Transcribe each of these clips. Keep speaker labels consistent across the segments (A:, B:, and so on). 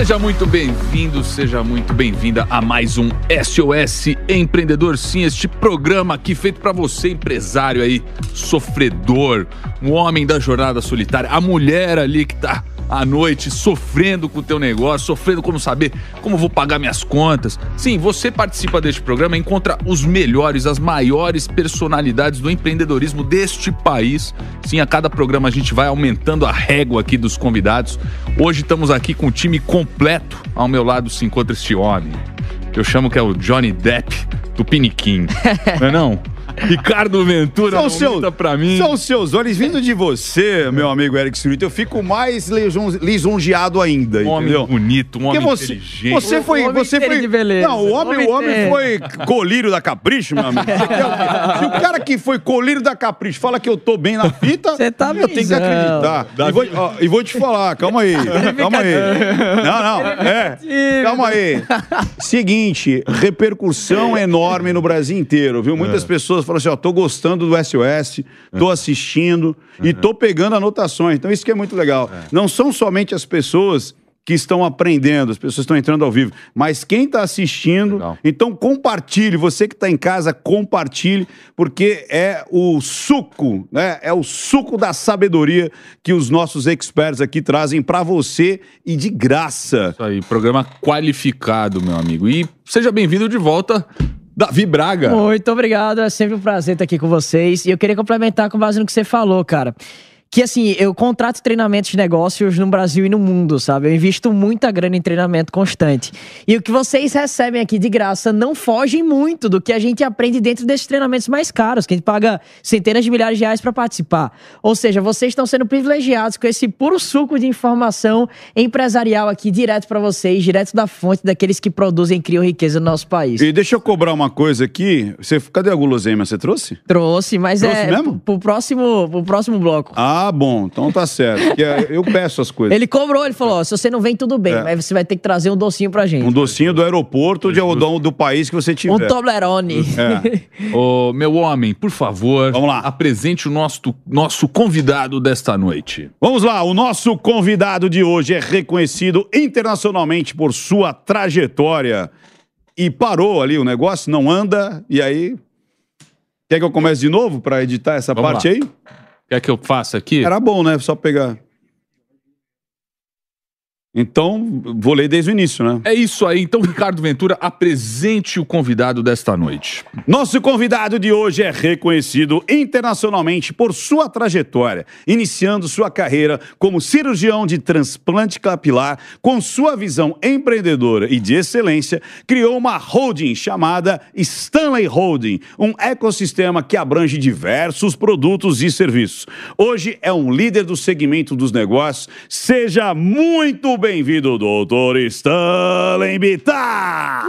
A: Seja muito bem-vindo, seja muito bem-vinda a mais um SOS Empreendedor. Sim, este programa aqui feito para você, empresário aí, sofredor, um homem da jornada solitária, a mulher ali que tá à noite sofrendo com o teu negócio, sofrendo como saber como vou pagar minhas contas. Sim, você participa deste programa, encontra os melhores, as maiores personalidades do empreendedorismo deste país. Sim, a cada programa a gente vai aumentando a régua aqui dos convidados. Hoje estamos aqui com o time completo. Ao meu lado se encontra este homem. Eu chamo que é o Johnny Depp do Piniquim. não é não? Ricardo Ventura,
B: São seus,
A: pra mim.
B: são seus olhos. Vindo de você, meu amigo Eric Surito, eu fico mais lison- lisonjeado ainda,
A: Um homem
B: entendeu?
A: bonito, um homem
B: você,
A: inteligente.
B: você foi,
C: homem
B: você foi,
C: de beleza.
B: não, o homem, o homem
C: Homem
B: foi colírio da Capricho, meu amigo. O? Se o cara que foi colírio da Capricho fala que eu tô bem na fita,
C: Você tá
B: eu tenho que acreditar. E vou, ó, e vou te falar, calma aí, calma aí. Não, não, é, calma aí. Seguinte, repercussão enorme no Brasil inteiro, viu? Muitas pessoas falam assim, ó, tô gostando do SOS, tô assistindo e tô pegando anotações. Então isso que é muito legal. Não são somente as pessoas que estão aprendendo, as pessoas estão entrando ao vivo, mas quem está assistindo,
A: Legal.
B: então compartilhe, você que está em casa, compartilhe, porque é o suco, né? É o suco da sabedoria que os nossos experts aqui trazem para você e de graça.
A: Isso aí, programa qualificado, meu amigo. E seja bem-vindo de volta, Davi Braga.
C: Muito obrigado, é sempre um prazer estar aqui com vocês. E eu queria complementar com base no que você falou, cara. Que assim, eu contrato treinamentos de negócios no Brasil e no mundo, sabe? Eu invisto muita grana em treinamento constante. E o que vocês recebem aqui de graça não foge muito do que a gente aprende dentro desses treinamentos mais caros, que a gente paga centenas de milhares de reais para participar. Ou seja, vocês estão sendo privilegiados com esse puro suco de informação empresarial aqui direto para vocês, direto da fonte daqueles que produzem e criam riqueza no nosso país.
B: E deixa eu cobrar uma coisa aqui. Você, cadê a guloseima? Você trouxe?
C: Trouxe, mas
B: Trouxe
C: é
B: mesmo?
C: pro- pro próximo, pro próximo bloco.
B: Ah, bom, então tá certo. Porque eu peço as coisas.
C: Ele cobrou, ele falou: ó, se você não vem, tudo bem,
B: É.
C: mas você vai ter que trazer um docinho pra gente.
B: Um docinho do aeroporto de, do, do país que você tiver.
C: Um Toblerone.
B: É.
A: Ô, meu homem, por favor,
B: Vamos lá.
A: apresente o nosso, nosso convidado desta noite.
B: Vamos lá, o nosso convidado de hoje é reconhecido internacionalmente por sua trajetória. E parou ali o negócio, não anda, e aí. Quer que eu comece de novo para editar essa
A: Vamos
B: parte
A: lá.
B: aí?
A: Quer que eu faça aqui?
B: Era bom, né? Só pegar. Então, vou ler desde o início, né?
A: É isso aí. Então, Ricardo Ventura, apresente o convidado desta noite.
B: Nosso convidado de hoje é reconhecido internacionalmente por sua trajetória, iniciando sua carreira como cirurgião de transplante capilar, com sua visão empreendedora e de excelência, criou uma holding chamada Stanley Holding, um ecossistema que abrange diversos produtos e serviços. Hoje é um líder do segmento dos negócios. Seja muito bem-vindo, doutor Stanley Bittar!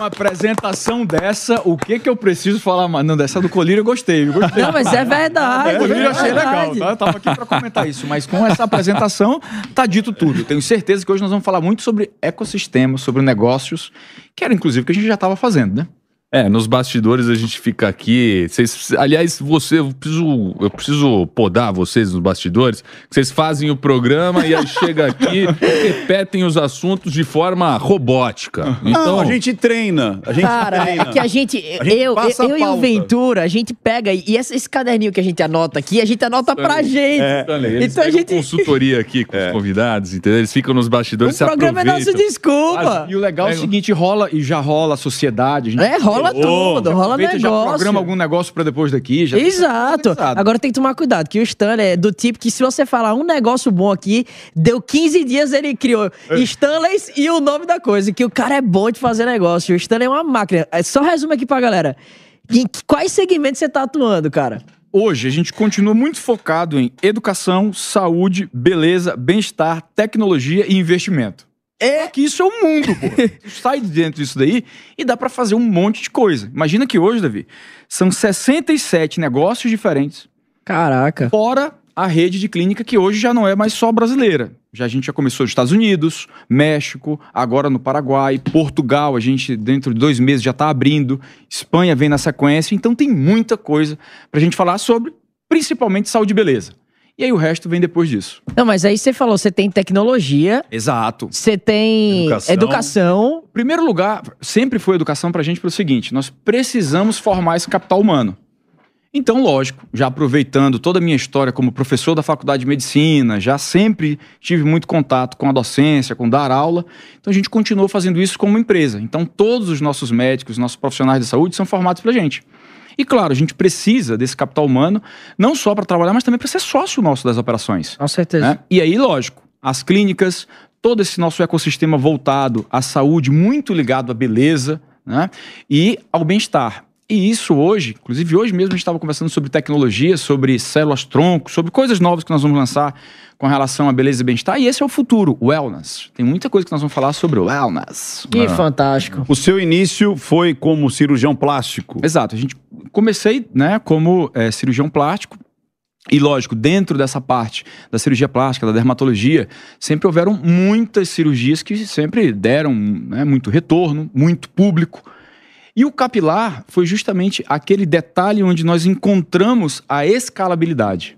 D: apresentação dessa, o que que eu preciso falar? mais? Não, dessa do Colírio eu gostei. Eu gostei.
C: Não, mas é verdade.
D: O Colírio eu achei
C: é
D: legal,
C: verdade.
D: tá? Eu tava aqui pra comentar isso. Mas com essa apresentação, tá dito tudo. Tenho certeza que hoje nós vamos falar muito sobre ecossistema, sobre negócios, que era inclusive o que a gente já estava fazendo, né?
A: É, nos bastidores a gente fica aqui. Vocês, aliás, você, eu preciso, eu preciso podar vocês nos bastidores. que Vocês fazem o programa e aí chega aqui, repetem os assuntos de forma robótica. Então,
B: Não, a gente treina. A gente
C: Cara,
B: treina.
C: é que a gente,
B: A gente
C: eu, eu e o. Ventura, a gente pega e esse, esse caderninho que a gente anota aqui, a gente anota pra gente.
A: Stanley, eles
C: então a gente.
A: consultoria aqui com os convidados, entendeu? Eles ficam nos
C: O
A: bastidores, se
C: programa é nossa
A: aproveitam.
C: desculpa.
D: E o legal é o seguinte, rola e já rola a sociedade. A gente
C: É, rola tudo, rola
D: e já
C: negócio.
D: programa algum negócio pra depois daqui. Já
C: Exato. Agora tem que tomar cuidado, que o Stanley é do tipo que se você falar um negócio bom aqui, deu 15 dias ele criou Stanley's e o nome da coisa, que o cara é bom de fazer negócio. O Stanley é uma máquina. É, Só resumo aqui pra galera. Em quais segmentos você tá atuando, cara?
D: Hoje a gente continua muito focado em educação, saúde, beleza, bem-estar, tecnologia e investimento. É que isso é o mundo, pô. Sai de dentro disso daí e dá pra fazer um monte de coisa. Imagina que hoje, Davi, são 67 negócios diferentes.
C: Caraca.
D: Fora a rede de clínica que hoje já não é mais só brasileira. Já a gente já começou nos Estados Unidos, México, agora no Paraguai, Portugal, a gente dentro de dois meses já está abrindo, Espanha vem na sequência, então tem muita coisa pra gente falar sobre, principalmente saúde e beleza. E aí o resto vem depois disso.
C: Não, mas aí você falou, você tem tecnologia,
D: Exato.
C: você tem
D: Educação.
C: educação.
D: Primeiro lugar, sempre foi educação pra gente pelo seguinte: nós precisamos formar esse capital humano. Então, lógico, já aproveitando toda a minha história como professor da faculdade de medicina, já sempre tive muito contato com a docência, com dar aula, então a gente continuou fazendo isso como empresa. Então, todos os nossos médicos, nossos profissionais de saúde são formados pela gente. E claro, a gente precisa desse capital humano, não só para trabalhar, mas também para ser sócio nosso das operações.
C: Com certeza.
D: né? E aí, lógico, as clínicas, todo esse nosso ecossistema voltado à saúde, muito ligado à beleza né? e ao bem-estar. E isso hoje, inclusive hoje mesmo a gente estava conversando sobre tecnologia, sobre células-tronco, sobre coisas novas que nós vamos lançar com relação à beleza e bem-estar. E esse é o futuro, wellness. Tem muita coisa que nós vamos falar sobre wellness.
C: Que fantástico.
B: O seu início foi como cirurgião plástico.
D: Exato. A gente comecei, né, como é, cirurgião plástico. E lógico, dentro dessa parte da cirurgia plástica, da dermatologia, sempre houveram muitas cirurgias que sempre deram né, muito retorno, muito público. E o capilar foi justamente aquele detalhe onde nós encontramos a escalabilidade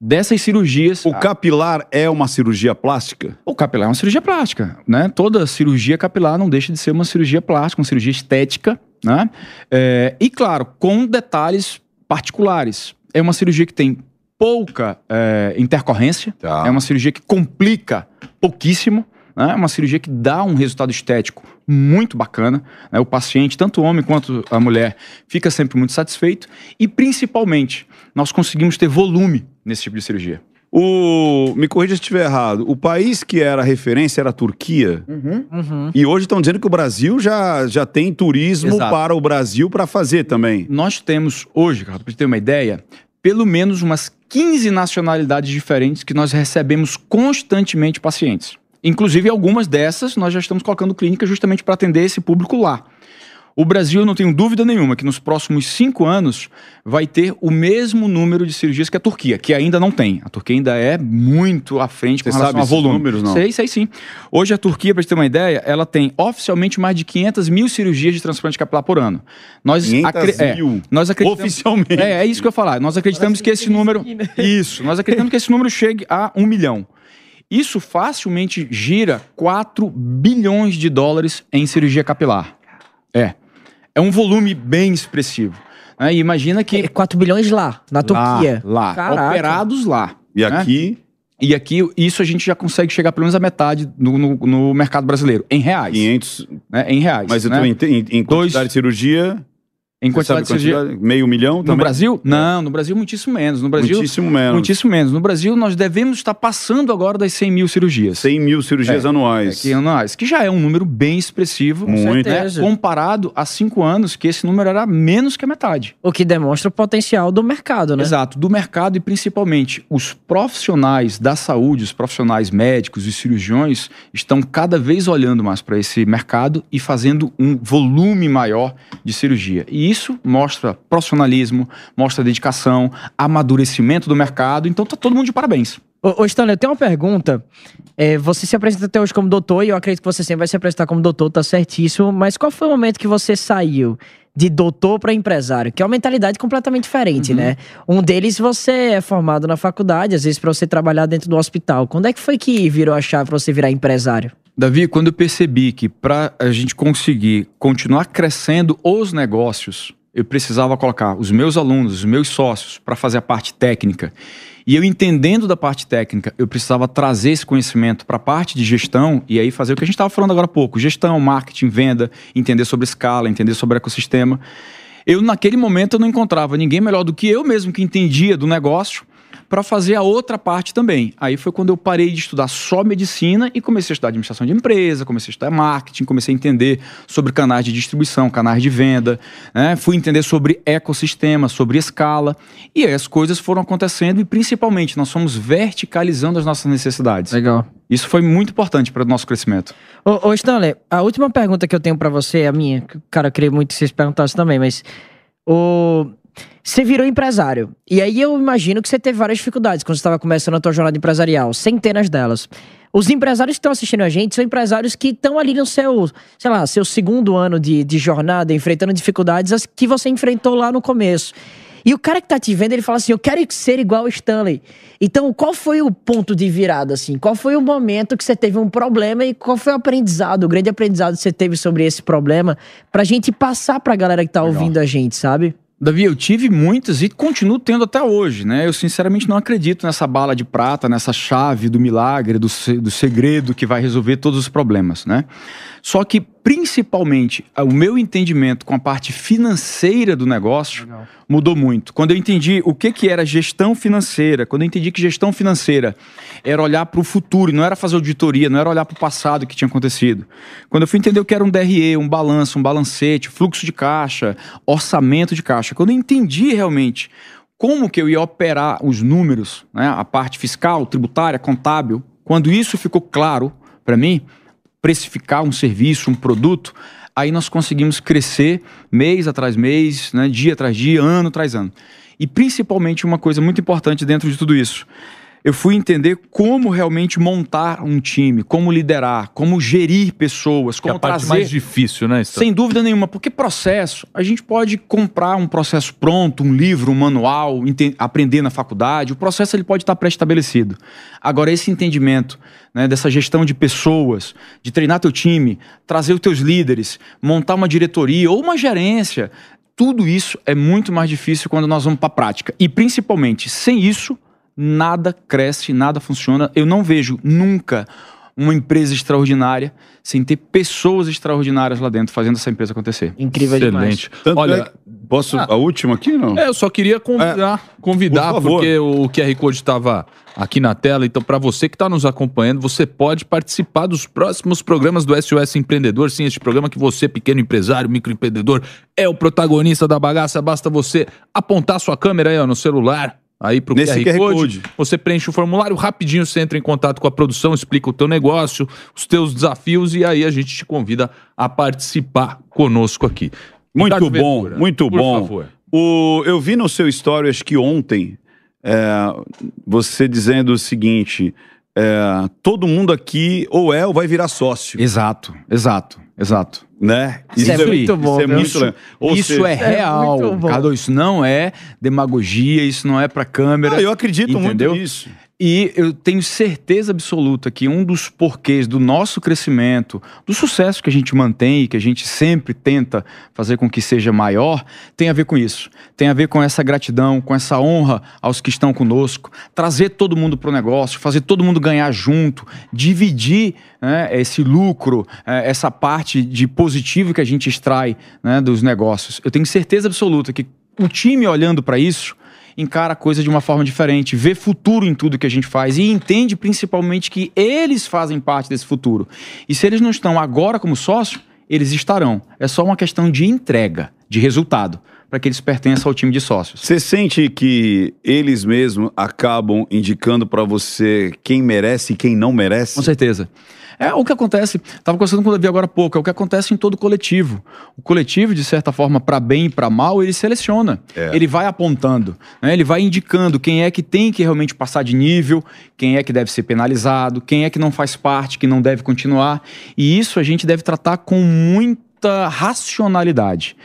D: dessas cirurgias.
B: O capilar é uma cirurgia plástica?
D: O capilar é uma cirurgia plástica, né? Toda cirurgia capilar não deixa de ser uma cirurgia plástica, uma cirurgia estética, né? É, e claro, com detalhes particulares. É uma cirurgia que tem pouca é, intercorrência, é uma cirurgia que complica pouquíssimo, né? É uma cirurgia que dá um resultado estético muito bacana. né? O paciente, tanto o homem quanto a mulher, fica sempre muito satisfeito e principalmente nós conseguimos ter volume nesse tipo de cirurgia.
B: O, me corrija se estiver errado. O país que era referência era a Turquia. E hoje estão dizendo que o Brasil já, já tem turismo
D: Exato.
B: para o Brasil para fazer também.
D: Nós temos hoje, para você ter uma ideia, pelo menos umas 15 nacionalidades diferentes que nós recebemos constantemente pacientes. Inclusive, algumas dessas nós já estamos colocando clínica justamente para atender esse público lá. O Brasil, eu não tenho dúvida nenhuma que nos próximos cinco anos vai ter o mesmo número de cirurgias que a Turquia, que ainda não tem. A Turquia ainda é muito à frente com
B: Você
D: relação
B: sabe
D: a volume.
B: números, não?
D: Sei, sei sim. Hoje a Turquia, para você ter uma ideia, ela tem oficialmente mais de 500 mil cirurgias de transplante capilar por ano. Nós
B: 500
D: é,
B: mil.
D: nós acreditamos,
B: Oficialmente.
D: É, é isso que eu ia falar. Nós acreditamos que esse número. Isso, nós acreditamos que esse número chegue a um milhão. Isso facilmente gira 4 bilhões de dólares em cirurgia capilar. É. É um volume bem expressivo. né? E imagina que.
C: 4 bilhões lá, na Turquia.
D: Lá,
C: Caraca.
D: operados lá.
B: E
D: né?
B: aqui,
D: E aqui, isso a gente já consegue chegar pelo menos a metade no, no- no mercado brasileiro, em reais.
B: 500.
D: Né? Em reais.
B: Mas eu
D: né?
B: também em, em quantidade de cirurgia.
D: Em quantidade de cirurgia.
B: Meio milhão
D: No
B: também?
D: Brasil? Não, no Brasil muitíssimo menos. No Brasil,
B: Muitíssimo menos.
D: Muitíssimo menos. No Brasil nós devemos estar passando agora das 100 mil cirurgias.
B: 100 mil cirurgias
D: É,
B: anuais.
D: É, que anuais, que já é um número bem expressivo,
B: Muito.
D: né, comparado a cinco anos, que esse número era menos que a metade.
C: O que demonstra o potencial do mercado, né?
D: Exato, do mercado e principalmente os profissionais da saúde, os profissionais médicos e cirurgiões estão cada vez olhando mais para esse mercado e fazendo um volume maior de cirurgia. E isso mostra profissionalismo, mostra dedicação, amadurecimento do mercado. Então tá todo mundo de parabéns.
C: Ô, ô Stanley, eu tenho uma pergunta. É, você se apresenta até hoje como doutor e eu acredito que você sempre vai se apresentar como doutor, tá certíssimo. Mas qual foi o momento que você saiu de doutor para empresário? Que é uma mentalidade completamente diferente, né? Um deles você é formado na faculdade, às vezes para você trabalhar dentro do hospital. Quando é que foi que virou a chave para você virar empresário?
D: Davi, quando eu percebi que para a gente conseguir continuar crescendo os negócios, eu precisava colocar os meus alunos, os meus sócios, para fazer a parte técnica. E eu entendendo da parte técnica, eu precisava trazer esse conhecimento para a parte de gestão e aí fazer o que a gente estava falando agora há pouco: gestão, marketing, venda, entender sobre escala, entender sobre ecossistema. Eu, naquele momento, eu não encontrava ninguém melhor do que eu mesmo que entendia do negócio para fazer a outra parte também. Aí foi quando eu parei de estudar só medicina e comecei a estudar administração de empresa, comecei a estudar marketing, comecei a entender sobre canais de distribuição, canais de venda, né? fui entender sobre ecossistema, sobre escala, e aí as coisas foram acontecendo e principalmente nós fomos verticalizando as nossas necessidades.
C: Legal.
D: Isso foi muito importante para o nosso crescimento.
C: Ô, ô Stanley, a última pergunta que eu tenho pra você, a minha, cara, eu queria muito que vocês perguntassem também, mas o você virou empresário. E aí eu imagino que você teve várias dificuldades quando você estava começando a tua jornada empresarial, centenas delas. Os empresários que estão assistindo a gente são empresários que estão ali no seu, sei lá, seu segundo ano de, de jornada, enfrentando dificuldades as que você enfrentou lá no começo. E o cara que tá te vendo, ele fala assim: Eu quero ser igual o Stanley. Então, qual foi o ponto de virada, assim? Qual foi o momento que você teve um problema e qual foi o aprendizado, o grande aprendizado que você teve sobre esse problema, pra gente passar pra galera que tá ouvindo a gente, sabe?
D: Davi, eu tive muitas e continuo tendo até hoje, né? Eu sinceramente não acredito nessa bala de prata, nessa chave do milagre, do, do segredo que vai resolver todos os problemas, né? Só que, principalmente, o meu entendimento com a parte financeira do negócio mudou muito. Quando eu entendi o que, que era gestão financeira, quando eu entendi que gestão financeira era olhar para o futuro, e não era fazer auditoria, não era olhar para o passado que tinha acontecido. Quando eu fui entender o que era um DRE, um balanço, um balancete, fluxo de caixa, orçamento de caixa, quando eu entendi realmente como que eu ia operar os números, né, a parte fiscal, tributária, contábil, quando isso ficou claro para mim, precificar um serviço, um produto, aí nós conseguimos crescer mês atrás mês, né, dia atrás dia, ano atrás ano. E principalmente uma coisa muito importante dentro de tudo isso. Eu fui entender como realmente montar um time, como liderar, como gerir pessoas,
A: Que é
D: como
A: a parte
D: trazer
A: mais difícil, né? Stan?
D: sem dúvida nenhuma, porque processo, a gente pode comprar um processo pronto, um livro, um manual, aprender na faculdade, o processo ele pode estar pré-estabelecido. Agora, esse entendimento né, dessa gestão de pessoas, de treinar teu time, trazer os teus líderes, montar uma diretoria ou uma gerência, tudo isso é muito mais difícil quando nós vamos para a prática. E principalmente, sem isso, nada cresce, nada funciona. Eu não vejo nunca uma empresa extraordinária sem ter pessoas extraordinárias lá dentro fazendo essa empresa acontecer.
C: Incrível
A: Excelente.
B: Tanto
A: Olha,
B: é que- posso a última aqui, não?
A: É, eu só queria convidar, convidar
B: por
A: porque o QR Code estava aqui na tela. Então, para você que está nos acompanhando, você pode participar dos próximos programas do SOS Empreendedor. Sim, este programa que você, pequeno empresário, microempreendedor, é o protagonista da bagaça. Basta você apontar sua câmera aí ó, no celular. Aí pro
B: Nesse
A: QR,
B: QR
A: Code,
B: Code.
A: você preenche o formulário, rapidinho você entra em contato com a produção, explica o teu negócio, os teus desafios e aí a gente te convida a participar conosco aqui.
B: Muito
A: Ricardo
B: bom,
A: Ventura,
B: muito
A: por
B: bom.
A: favor.
B: O, eu vi no seu story, acho que ontem, é, você dizendo o seguinte: é, todo mundo aqui ou é ou vai virar sócio.
D: Exato, exato, exato.
B: Né?
C: Isso é muito bom,
B: Isso é muito
D: Isso.
B: Ou
D: isso
B: seja,
D: é real.
C: muito bom.
D: Cadu, isso não é demagogia, isso não é pra câmera.
B: Ah, eu acredito
D: entendeu?
B: muito nisso.
D: E eu tenho certeza absoluta que um dos porquês do nosso crescimento, do sucesso que a gente mantém e que a gente sempre tenta fazer com que seja maior, tem a ver com isso. Tem a ver com essa gratidão, com essa honra aos que estão conosco, trazer todo mundo para o negócio, fazer todo mundo ganhar junto, dividir né, esse lucro, eh, essa parte de positivo que a gente extrai né, dos negócios. Eu tenho certeza absoluta que o time olhando para isso encara a coisa de uma forma diferente, vê futuro em tudo que a gente faz e entende principalmente que eles fazem parte desse futuro. E se eles não estão agora como sócio, eles estarão. É só uma questão de entrega, de resultado, para que eles pertençam ao time de sócios.
B: Você sente que eles mesmos acabam indicando para você quem merece e quem não merece?
D: Com certeza. É o que acontece, estava conversando com o Davi agora há pouco, é o que acontece em todo coletivo. O coletivo, de certa forma, para bem e para mal, ele seleciona.
B: É.
D: Ele vai apontando, né? ele vai indicando quem é que tem que realmente passar de nível, quem é que deve ser penalizado, quem é que não faz parte, que não deve continuar. E isso a gente deve tratar com muita racionalidade.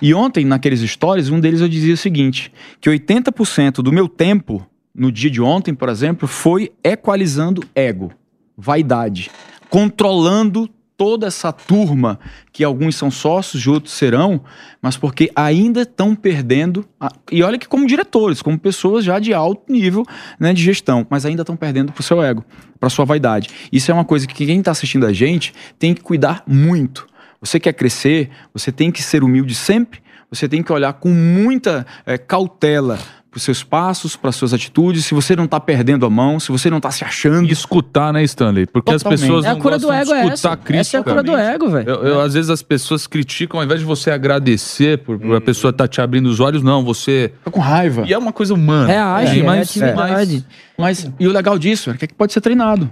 D: E ontem, naqueles stories, um deles eu dizia o seguinte: que 80% do meu tempo, no dia de ontem, por exemplo, foi equalizando ego, vaidade, controlando toda essa turma, que alguns são sócios e outros serão, mas porque ainda estão perdendo. a- e olha que, como diretores, como pessoas já de alto nível né, de gestão, mas ainda estão perdendo para o seu ego, para sua vaidade. Isso é uma coisa que quem está assistindo a gente tem que cuidar muito. Você quer crescer, você tem que ser humilde sempre, você tem que olhar com muita eh, cautela para os seus passos, para as suas atitudes, se você não está perdendo a mão, se você não está se achando.
A: E escutar, né, Stanley? Porque as
D: Totalmente.
A: pessoas
D: É a
A: não
D: cura do
A: gostam de
D: ego é
A: escutar
D: essa.
A: crítica.
D: Essa é a cura do ego, velho.
A: Eu, eu, Às vezes as pessoas criticam, ao invés de você agradecer por, por a pessoa estar te abrindo os olhos, não, você...
D: Fica com raiva.
A: E é uma coisa humana.
D: Reage,
A: É, mas-
D: reatividade. Mas, e o legal disso é que pode ser treinado.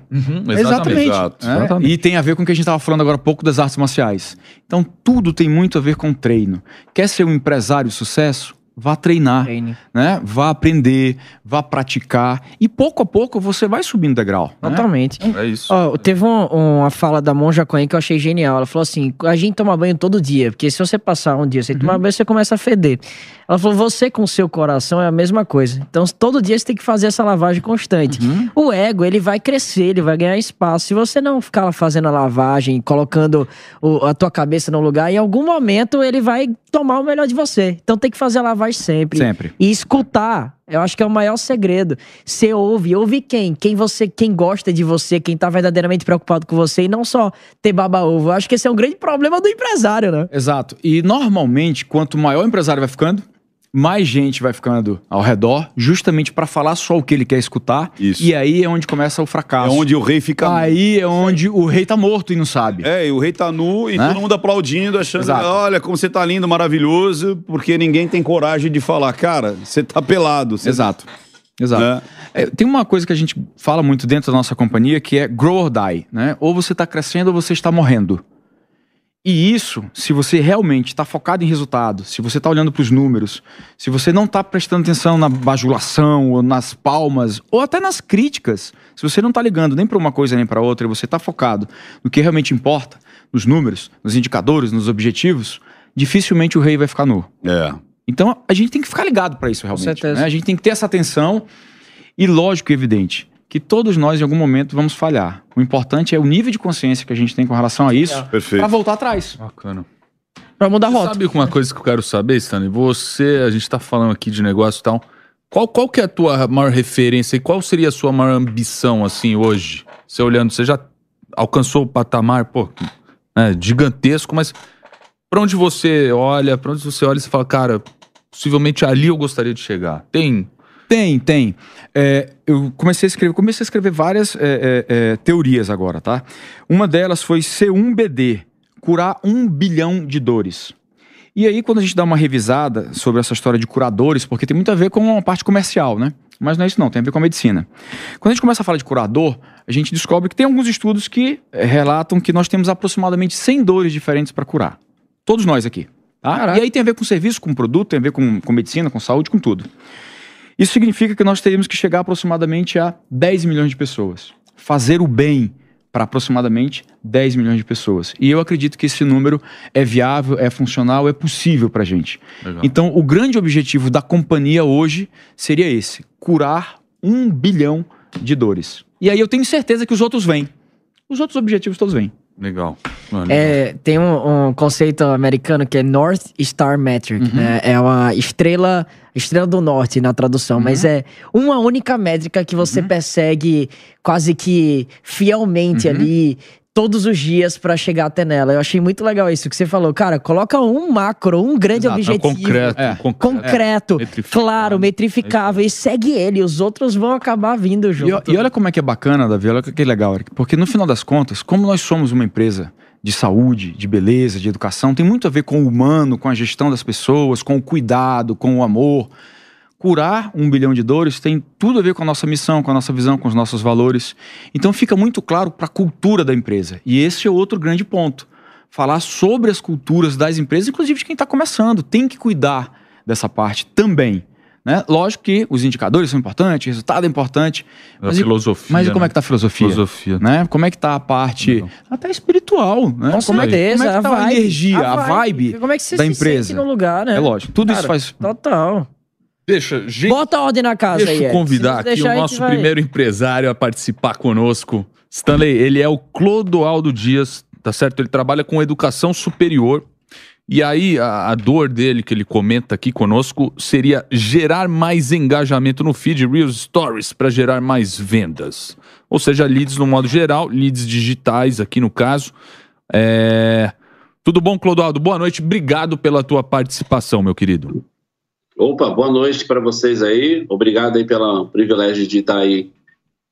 A: exatamente. Exato.
D: É,
A: Exatamente.
D: E tem a ver com o que a gente estava falando agora há pouco das artes marciais. Então, tudo tem muito a ver com treino. Quer ser um empresário de sucesso? Vá treinar, né? Vá aprender, vá praticar e pouco a pouco você vai subindo degrau. né?
C: Totalmente.
A: É isso.
C: Ó, teve um- uma fala da Monja Coen que eu achei genial. Ela falou assim: a gente toma banho todo dia, porque se você passar um dia sem tomar banho, você começa a feder. Ela falou: você com seu coração é a mesma coisa. Então, todo dia você tem que fazer essa lavagem constante. O ego, ele vai crescer, ele vai ganhar espaço. Se você não ficar lá fazendo a lavagem, colocando o- a tua cabeça no lugar, em algum momento ele vai tomar o melhor de você. Então, tem que fazer a lavagem sempre.
D: Sempre.
C: E escutar, eu acho que é o maior segredo. Você ouve, ouve quem? Quem você, quem gosta de você, quem tá verdadeiramente preocupado com você e não só ter baba-ovo. Eu acho que esse é um grande problema do empresário, né?
D: Exato. E normalmente, quanto maior o empresário vai ficando, mais gente vai ficando ao redor, justamente para falar só o que ele quer escutar.
B: Isso.
D: E aí é onde começa o fracasso.
B: É onde o rei fica
D: Aí é onde o rei tá morto e não sabe.
B: É, e o rei tá nu e
D: Né?
B: todo mundo aplaudindo, achando,
D: Exato.
B: olha como você tá lindo, maravilhoso, porque ninguém tem coragem de falar, cara, você tá pelado. Você...
D: Exato. Exato. É, tem uma coisa que a gente fala muito dentro da nossa companhia que é grow or die, né? Ou você está crescendo ou você está morrendo. E isso, se você realmente está focado em resultado, se você está olhando para os números, se você não está prestando atenção na bajulação, ou nas palmas, ou até nas críticas, se você não está ligando nem para uma coisa nem para outra, e você está focado no que realmente importa, nos números, nos indicadores, nos objetivos, dificilmente o rei vai ficar nu.
B: É.
D: Então a gente tem que ficar ligado para isso realmente.
C: certeza.
D: né? A gente tem que ter essa atenção e lógico e evidente que todos nós em algum momento vamos falhar. O importante é o nível de consciência que a gente tem com relação a isso
B: Perfeito.
D: para voltar atrás.
A: Bacana.
C: Pra mudar a
A: Você
C: rota.
A: Sabe uma coisa que eu quero saber, Stanley? Você, a gente tá falando aqui de negócio e tal. Qual, qual que é a tua maior referência e qual seria a sua maior ambição, assim, hoje? Você olhando, você já alcançou o patamar, pô, né, gigantesco, mas pra onde você olha, pra onde você olha e você fala, cara, possivelmente ali eu gostaria de chegar. Tem
D: Tem, tem. É, eu comecei a escrever, comecei a escrever várias é, é, é, teorias agora, tá? Uma delas foi C1BD, curar um bilhão de dores. E aí, quando a gente dá uma revisada sobre essa história de curadores, porque tem muito a ver com a parte comercial, né? Mas não é isso não, tem a ver com a medicina. Quando a gente começa a falar de curador, a gente descobre que tem alguns estudos que eh, relatam que nós temos aproximadamente 100 dores diferentes para curar. Todos nós aqui. Tá? E aí tem a ver com serviço, com produto, tem a ver com, com medicina, com saúde, com tudo. Isso significa que nós teríamos que chegar aproximadamente a 10 milhões de pessoas. Fazer o bem para aproximadamente 10 milhões de pessoas. E eu acredito que esse número é viável, é funcional, é possível para a gente.
A: Legal.
D: Então, o grande objetivo da companhia hoje seria esse: curar um bilhão de dores. E aí eu tenho certeza que os outros vêm. Os outros objetivos todos vêm.
A: Legal.
C: É, tem um, um conceito americano que é North Star Metric,
D: Uhum.
C: né? É uma estrela, estrela do norte na tradução, mas
D: Uhum.
C: é uma única métrica que você persegue quase que fielmente
D: Uhum.
C: ali todos os dias pra chegar até nela. Eu achei muito legal isso que você falou. Cara, coloca um macro, um grande
A: Exato, é
C: objetivo.
A: concreto, É. concreto.
C: concreto,
A: É, metrificado.
C: claro, metrificável e segue ele. Os outros vão acabar vindo
D: E,
C: junto.
D: e olha como é que é bacana, Davi, olha que legal, Eric. Porque no final das contas, como nós somos uma empresa de saúde, de beleza, de educação, tem muito a ver com o humano, com a gestão das pessoas, com o cuidado, com o amor. Curar um bilhão de dores tem tudo a ver com a nossa missão, com a nossa visão, com os nossos valores. Então fica muito claro para a cultura da empresa. E esse é outro grande ponto. Falar sobre as culturas das empresas, inclusive de quem está começando. Tem que cuidar dessa parte também. Né? Lógico que os indicadores são importantes, o resultado é importante.
A: A
D: mas e-
A: filosofia,
D: Mas e como
A: né?
D: é que tá a filosofia?
A: Filosofia.
D: Né? Como é que tá a parte até espiritual, né?
C: Com
D: como, é, que-
C: certeza,
D: como é que tá
C: a
D: a,
C: vibe,
D: energia,
C: a
D: a vibe,
C: vibe. Como é que você
D: da
C: se
D: empresa?
C: sente no lugar, né?
D: É lógico, tudo isso
C: Cara,
D: faz
C: Total.
A: Deixa, gente,
C: Bota ordem na casa
A: Deixa
C: aí,
A: eu
C: Eric.
A: convidar aqui
C: deixar
A: o nosso primeiro empresário a participar conosco. Stanley, ele é o Clodoaldo Dias, tá certo? Ele trabalha com educação superior. E aí, a, a dor dele, que ele comenta aqui conosco, seria gerar mais engajamento no feed Reels Stories para gerar mais vendas. Ou seja, leads no modo geral, leads digitais aqui no caso. É... Tudo bom, Clodoaldo? Boa noite. Obrigado pela tua participação, meu querido.
E: Opa, boa noite para vocês aí. Obrigado aí pelo privilégio de estar aí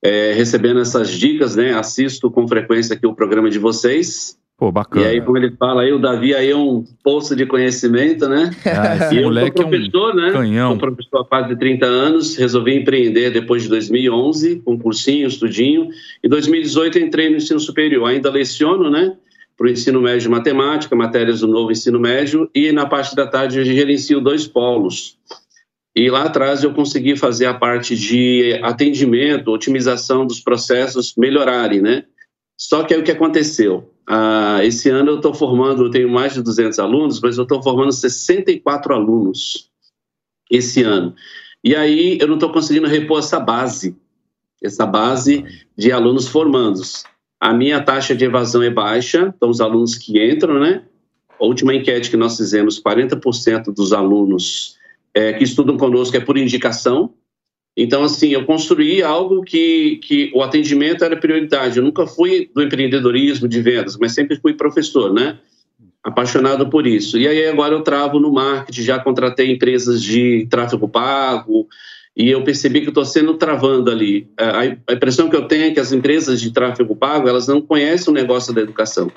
E: é, recebendo essas dicas, né? Assisto com frequência aqui o programa de vocês.
A: Pô, bacana.
E: E aí, como ele fala aí, o Davi aí é um poço de conhecimento, né?
A: Ah, esse
E: e eu
A: moleque
E: sou
A: é um
E: professor, né?
A: canhão.
E: Sou professor há quase 30 anos, resolvi empreender depois de 2011, com cursinho, estudinho. Em 2018 eu entrei no ensino superior, ainda leciono, né? Para o ensino médio de matemática, matérias do novo ensino médio, e na parte da tarde eu gerencio dois polos. E lá atrás eu consegui fazer a parte de atendimento, otimização dos processos melhorarem, né? Só que aí o que aconteceu? Ah, esse ano eu estou formando, eu tenho mais de 200 alunos, mas eu estou formando 64 alunos esse ano. E aí eu não estou conseguindo repor essa base, essa base de alunos formandos. A minha taxa de evasão é baixa, então os alunos que entram, né? A última enquete que nós fizemos, 40% dos alunos é, que estudam conosco é por indicação. Então, assim, eu construí algo que, que o atendimento era prioridade. Eu nunca fui do empreendedorismo, de vendas, mas sempre fui professor, né? Apaixonado por isso. E aí agora eu travo no marketing, já contratei empresas de tráfego pago, e eu percebi que estou sendo travando ali. A, a impressão que eu tenho é que as empresas de tráfego pago, elas não conhecem o negócio da educação.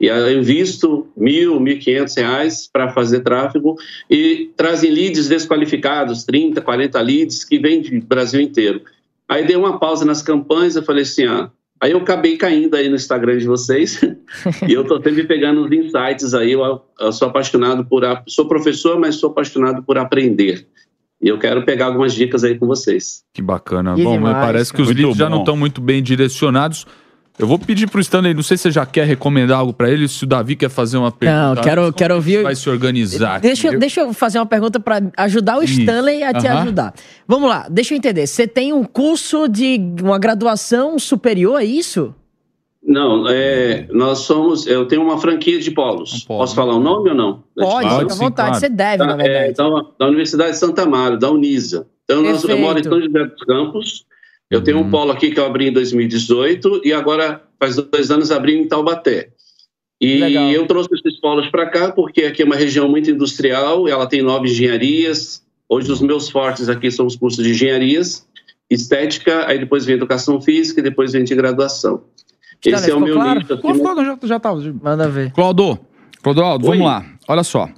E: E eu invisto mil, mil quinhentos reais para fazer tráfego e trazem leads desqualificados, 30, 40 leads que vêm do Brasil inteiro. Aí dei uma pausa nas campanhas, eu falei assim, ah, aí eu acabei caindo aí no Instagram de vocês e eu tô sempre pegando os insights aí, eu, eu sou apaixonado por, sou professor, mas sou apaixonado por aprender. E eu quero pegar algumas dicas aí com vocês.
A: Que bacana.
E: Que
A: bom,
E: demais,
A: parece que os
E: Muito
A: leads já
E: bom.
A: não estão muito bem direcionados. Eu vou pedir pro Stanley, não sei se você já quer recomendar algo para ele, se o Davi quer fazer uma pergunta.
C: Não, quero,
A: Como
C: quero
A: que
C: ouvir.
A: Vai se organizar.
C: Deixa,
A: aqui?
C: eu- deixa eu fazer uma pergunta para ajudar o
A: Isso.
C: Stanley a te
A: Aham.
C: ajudar. Vamos lá, deixa eu entender. Você tem um curso de uma graduação superior, é isso?
E: Não, é, nós somos, eu tenho uma franquia de polos. Posso falar o nome ou não?
C: Pode, fica à vontade. Você deve,
E: Tá,
C: na verdade.
E: É, então, da Universidade de Santa Amaro, da Unisa. Então, nós, eu moro em São José dos Campos. Eu tenho
C: Uhum.
E: um polo aqui que eu abri em 2018 e agora, faz dois anos, abri em Taubaté. E
C: Legal.
E: eu trouxe esses polos para cá porque aqui é uma região muito industrial, ela tem nove engenharias. Hoje, os meus fortes aqui são os cursos de engenharias, estética, aí depois vem educação física e depois vem de graduação. Esse é o meu nicho. assim,
D: ficou, já, já tava.
C: Manda ver.
D: Cláudio, Clodoaldo, vamos lá. Olha só.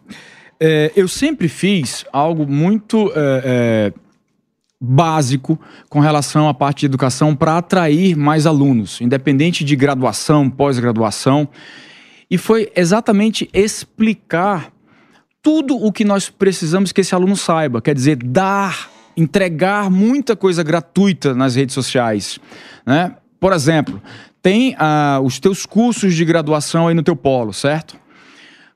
D: É, eu sempre fiz algo muito é, é, básico com relação à parte de educação para atrair mais alunos, independente de graduação, pós-graduação. E foi exatamente explicar tudo o que nós precisamos que esse aluno saiba. Quer dizer, dar, entregar muita coisa gratuita nas redes sociais. Né? Por exemplo, tem ah, os teus cursos de graduação aí no teu polo, certo?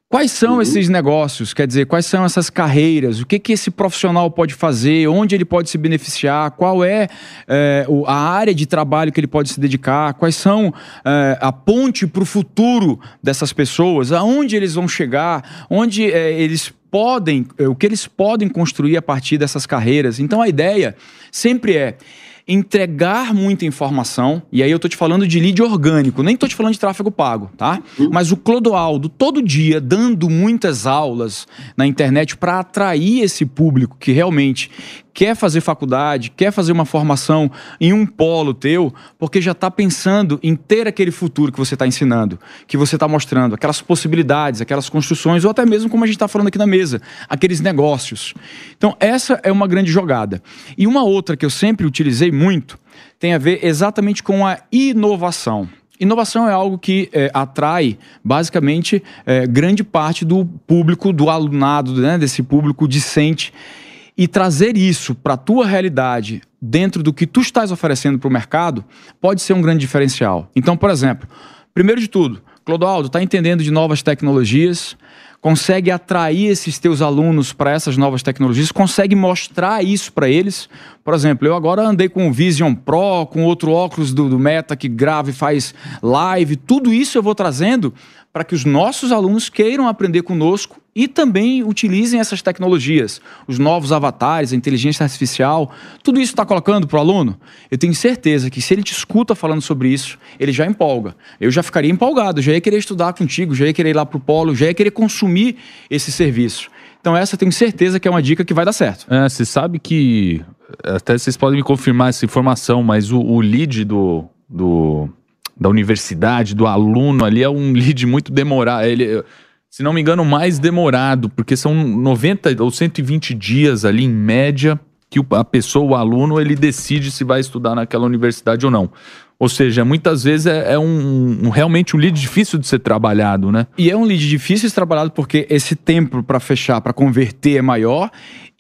D: Quais são esses negócios? Quer dizer, quais são essas carreiras? O que, que esse profissional pode fazer? Onde ele pode se beneficiar? Qual é, é, a área de trabalho que ele pode se dedicar? Quais são é, a ponte para o futuro dessas pessoas? Aonde eles vão chegar? Onde é, eles podem, o que eles podem construir a partir dessas carreiras? Então a ideia sempre é entregar muita informação, e aí eu tô te falando de lead orgânico, nem tô te falando de tráfego pago, tá? Mas o Clodoaldo, todo dia, dando muitas aulas na internet para atrair esse público que realmente quer fazer faculdade, quer fazer uma formação em um polo teu, porque já está pensando em ter aquele futuro que você está ensinando, que você está mostrando, aquelas possibilidades, aquelas construções, ou até mesmo como a gente está falando aqui na mesa, aqueles negócios. Então, essa é uma grande jogada. E uma outra que eu sempre utilizei muito tem a ver exatamente com a inovação. Inovação é algo que eh, atrai, basicamente, eh, grande parte do público, do alunado, né, desse público discente. E trazer isso para a tua realidade, dentro do que tu estás oferecendo para o mercado, pode ser um grande diferencial. Então, por exemplo, primeiro de tudo, Clodoaldo, está entendendo de novas tecnologias, consegue atrair esses teus alunos para essas novas tecnologias, consegue mostrar isso para eles. Por exemplo, eu agora andei com o Vision Pro, com outro óculos do, do Meta que grava e faz live, tudo isso eu vou trazendo para que os nossos alunos queiram aprender conosco e também utilizem essas tecnologias, os novos avatares, a inteligência artificial, tudo isso está colocando para o aluno. Eu tenho certeza que se ele te escuta falando sobre isso, ele já empolga. Eu já ficaria empolgado, já ia querer estudar contigo, já ia querer ir lá para o polo, já ia querer consumir esse serviço. Então essa eu tenho certeza que é uma dica que vai dar certo.
A: É, você sabe que. Até vocês podem me confirmar essa informação, mas o, o lead do, do, da universidade, do aluno ali, é um lead muito demorado. Ele, se não me engano, mais demorado, porque são 90 ou 120 dias ali, em média, que a pessoa, o aluno, ele decide se vai estudar naquela universidade ou não. Ou seja, muitas vezes é, é um, um- realmente um lead difícil de ser trabalhado, né?
D: E é um lead difícil de ser trabalhado porque esse tempo para fechar, para converter é maior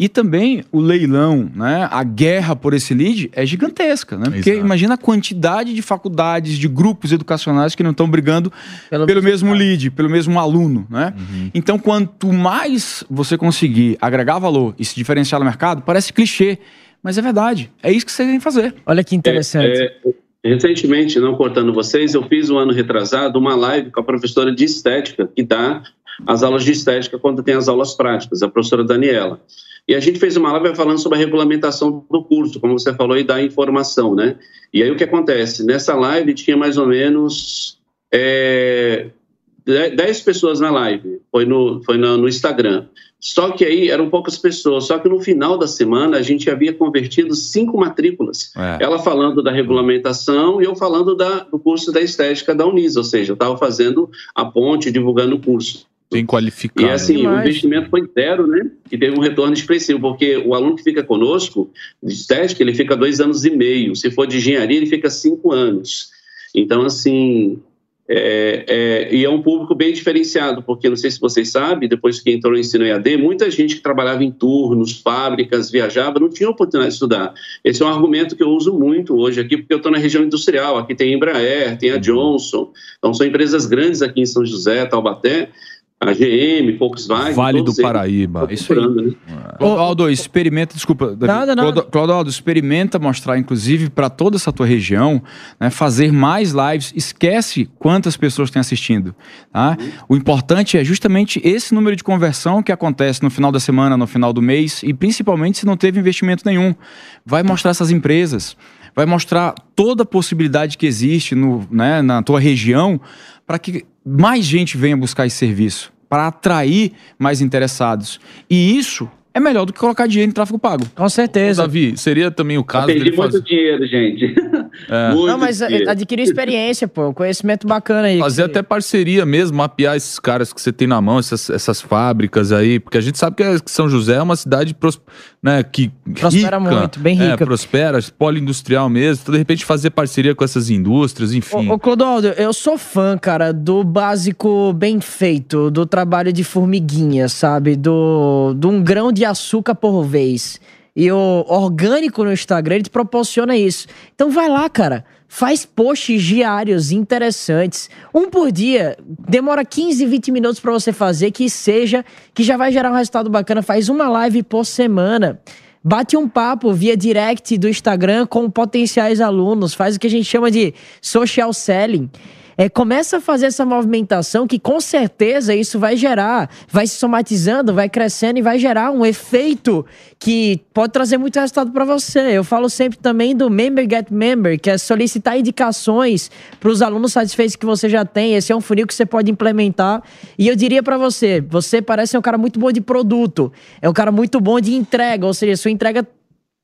D: e também o leilão, né? A guerra por esse lead é gigantesca, né? Porque
A: Exato.
D: imagina a quantidade de faculdades, de grupos educacionais que não estão brigando pelo, mesmo lead, pelo mesmo aluno, né? Então, quanto mais você conseguir agregar valor e se diferenciar no mercado, parece clichê, mas é verdade. É isso que você tem que fazer.
C: Olha que
E: É, recentemente, não cortando vocês, eu fiz um ano retrasado uma live com a professora de estética, que dá as aulas de estética quando tem as aulas práticas, a professora Daniela. E a gente fez uma live falando sobre a regulamentação do curso, como você falou, e da informação, né? E aí o que acontece? Nessa live tinha mais ou menos é, 10 pessoas na live, foi no, foi no, no Instagram. Só que aí eram poucas pessoas, só que no final da semana a gente havia convertido cinco matrículas.
A: É.
E: Ela falando da regulamentação e eu falando da, do curso da estética da Unis, ou seja, eu estava fazendo a ponte, divulgando o curso.
A: Bem qualificado.
E: E assim, o
A: Demais.
E: investimento foi zero, né? E teve um retorno expressivo, porque o aluno que fica conosco, de estética, ele fica dois anos e meio. Se for de engenharia, ele fica cinco anos. Então, assim, é, é, e é um público bem diferenciado, porque não sei se vocês sabem, depois que entrou no ensino EAD, muita gente que trabalhava em turnos, fábricas, viajava, não tinha oportunidade de estudar. Esse é um argumento que eu uso muito hoje aqui, porque eu estou na região industrial. Aqui tem a Embraer, tem a Johnson, então são empresas grandes aqui em São José, Taubaté, a GM, Volkswagen.
A: Vale do Paraíba.
E: estão procurando, né?
D: Clodoaldo, experimenta, desculpa.
C: Nada, nada.
D: Clodo- Clodoaldo, experimenta mostrar, inclusive, para toda essa tua região, né, fazer mais lives. Esquece quantas pessoas têm assistindo. Tá? O importante é justamente esse número de conversão que acontece no final da semana, no final do mês, e principalmente se não teve investimento nenhum. Vai mostrar essas empresas, vai mostrar toda a possibilidade que existe no, né, na tua região para que mais gente venha buscar esse serviço, para atrair mais interessados. E isso é melhor do que colocar dinheiro em tráfego pago.
C: Com certeza.
A: Davi, seria também o caso
E: Perdi
A: dele
E: muito
A: fazer,
E: dinheiro, gente.
A: É.
E: Muito
C: Não, mas
E: dinheiro.
C: é, adquirir experiência, pô. Conhecimento bacana aí.
A: fazer até parceria mesmo, mapear esses caras que você tem na mão, essas, essas fábricas aí, porque a gente sabe que que São José é uma cidade pros- né, que
C: Prospera
A: rica,
C: muito, bem
A: É,
C: rica.
A: prospera, poli-industrial mesmo, então, de repente fazer parceria com essas indústrias, enfim.
C: Ô, ô Clodoaldo, eu sou fã, cara, do básico bem feito, do trabalho de formiguinha, sabe? Do, de um grão de açúcar por vez. E o orgânico no Instagram, ele te proporciona isso. Então vai lá, cara. Faz posts diários interessantes. Um por dia. Demora 15, 20 minutos para você fazer, que seja, que já vai gerar um resultado bacana. Faz uma live por semana. Bate um papo via direct do Instagram com potenciais alunos. Faz o que a gente chama de social selling é, começa a fazer essa movimentação que com certeza isso vai gerar, vai se somatizando, vai crescendo e vai gerar um efeito que pode trazer muito resultado para você. Eu falo sempre também do Member Get Member, que é solicitar indicações para os alunos satisfeitos que você já tem. Esse é um funil que você pode implementar. E eu diria para você, você parece um cara muito bom de produto, é um cara muito bom de entrega, ou seja, sua entrega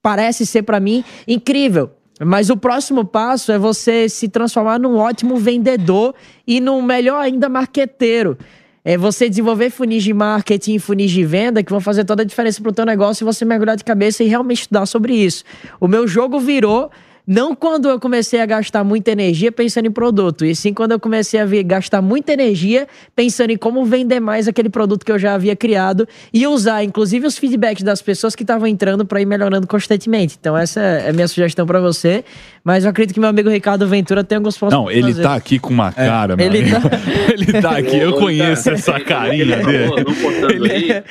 C: parece ser para mim incrível. Mas o próximo passo é você se transformar num ótimo vendedor e num melhor ainda marqueteiro. É você desenvolver funis de marketing, funis de venda que vão fazer toda a diferença para o teu negócio e você mergulhar de cabeça e realmente estudar sobre isso. O meu jogo virou não quando eu comecei a gastar muita energia pensando em produto, e sim quando eu comecei a ver, gastar muita energia pensando em como vender mais aquele produto que eu já havia criado e usar, inclusive, os feedbacks das pessoas que estavam entrando para ir melhorando constantemente. Então, essa é a minha sugestão para você. Mas eu acredito que meu amigo Ricardo Ventura tem alguns pontos
A: Não, ele fazer. tá aqui com uma é. cara, é.
C: ele
A: amigo.
C: tá...
A: ele tá aqui, eu conheço essa carinha dele.
E: Não aí,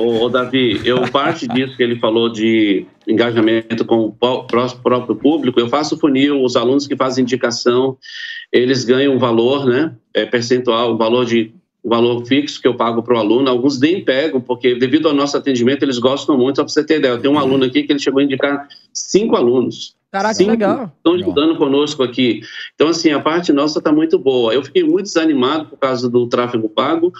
E: ô, ô, Davi, eu parte disso que ele falou de engajamento com o próprio público, eu faço funil, os alunos que fazem indicação, eles ganham um valor, né, é, percentual, um valor de um valor fixo que eu pago para o aluno, alguns nem pegam, porque devido ao nosso atendimento eles gostam muito, só para você ter ideia, eu tenho um aluno aqui que ele chegou a indicar cinco alunos,
C: Caraca,
E: Cinco
C: legal.
E: Estão ajudando conosco aqui. Então, assim, a parte nossa está muito boa. Eu fiquei muito desanimado por causa do tráfego pago,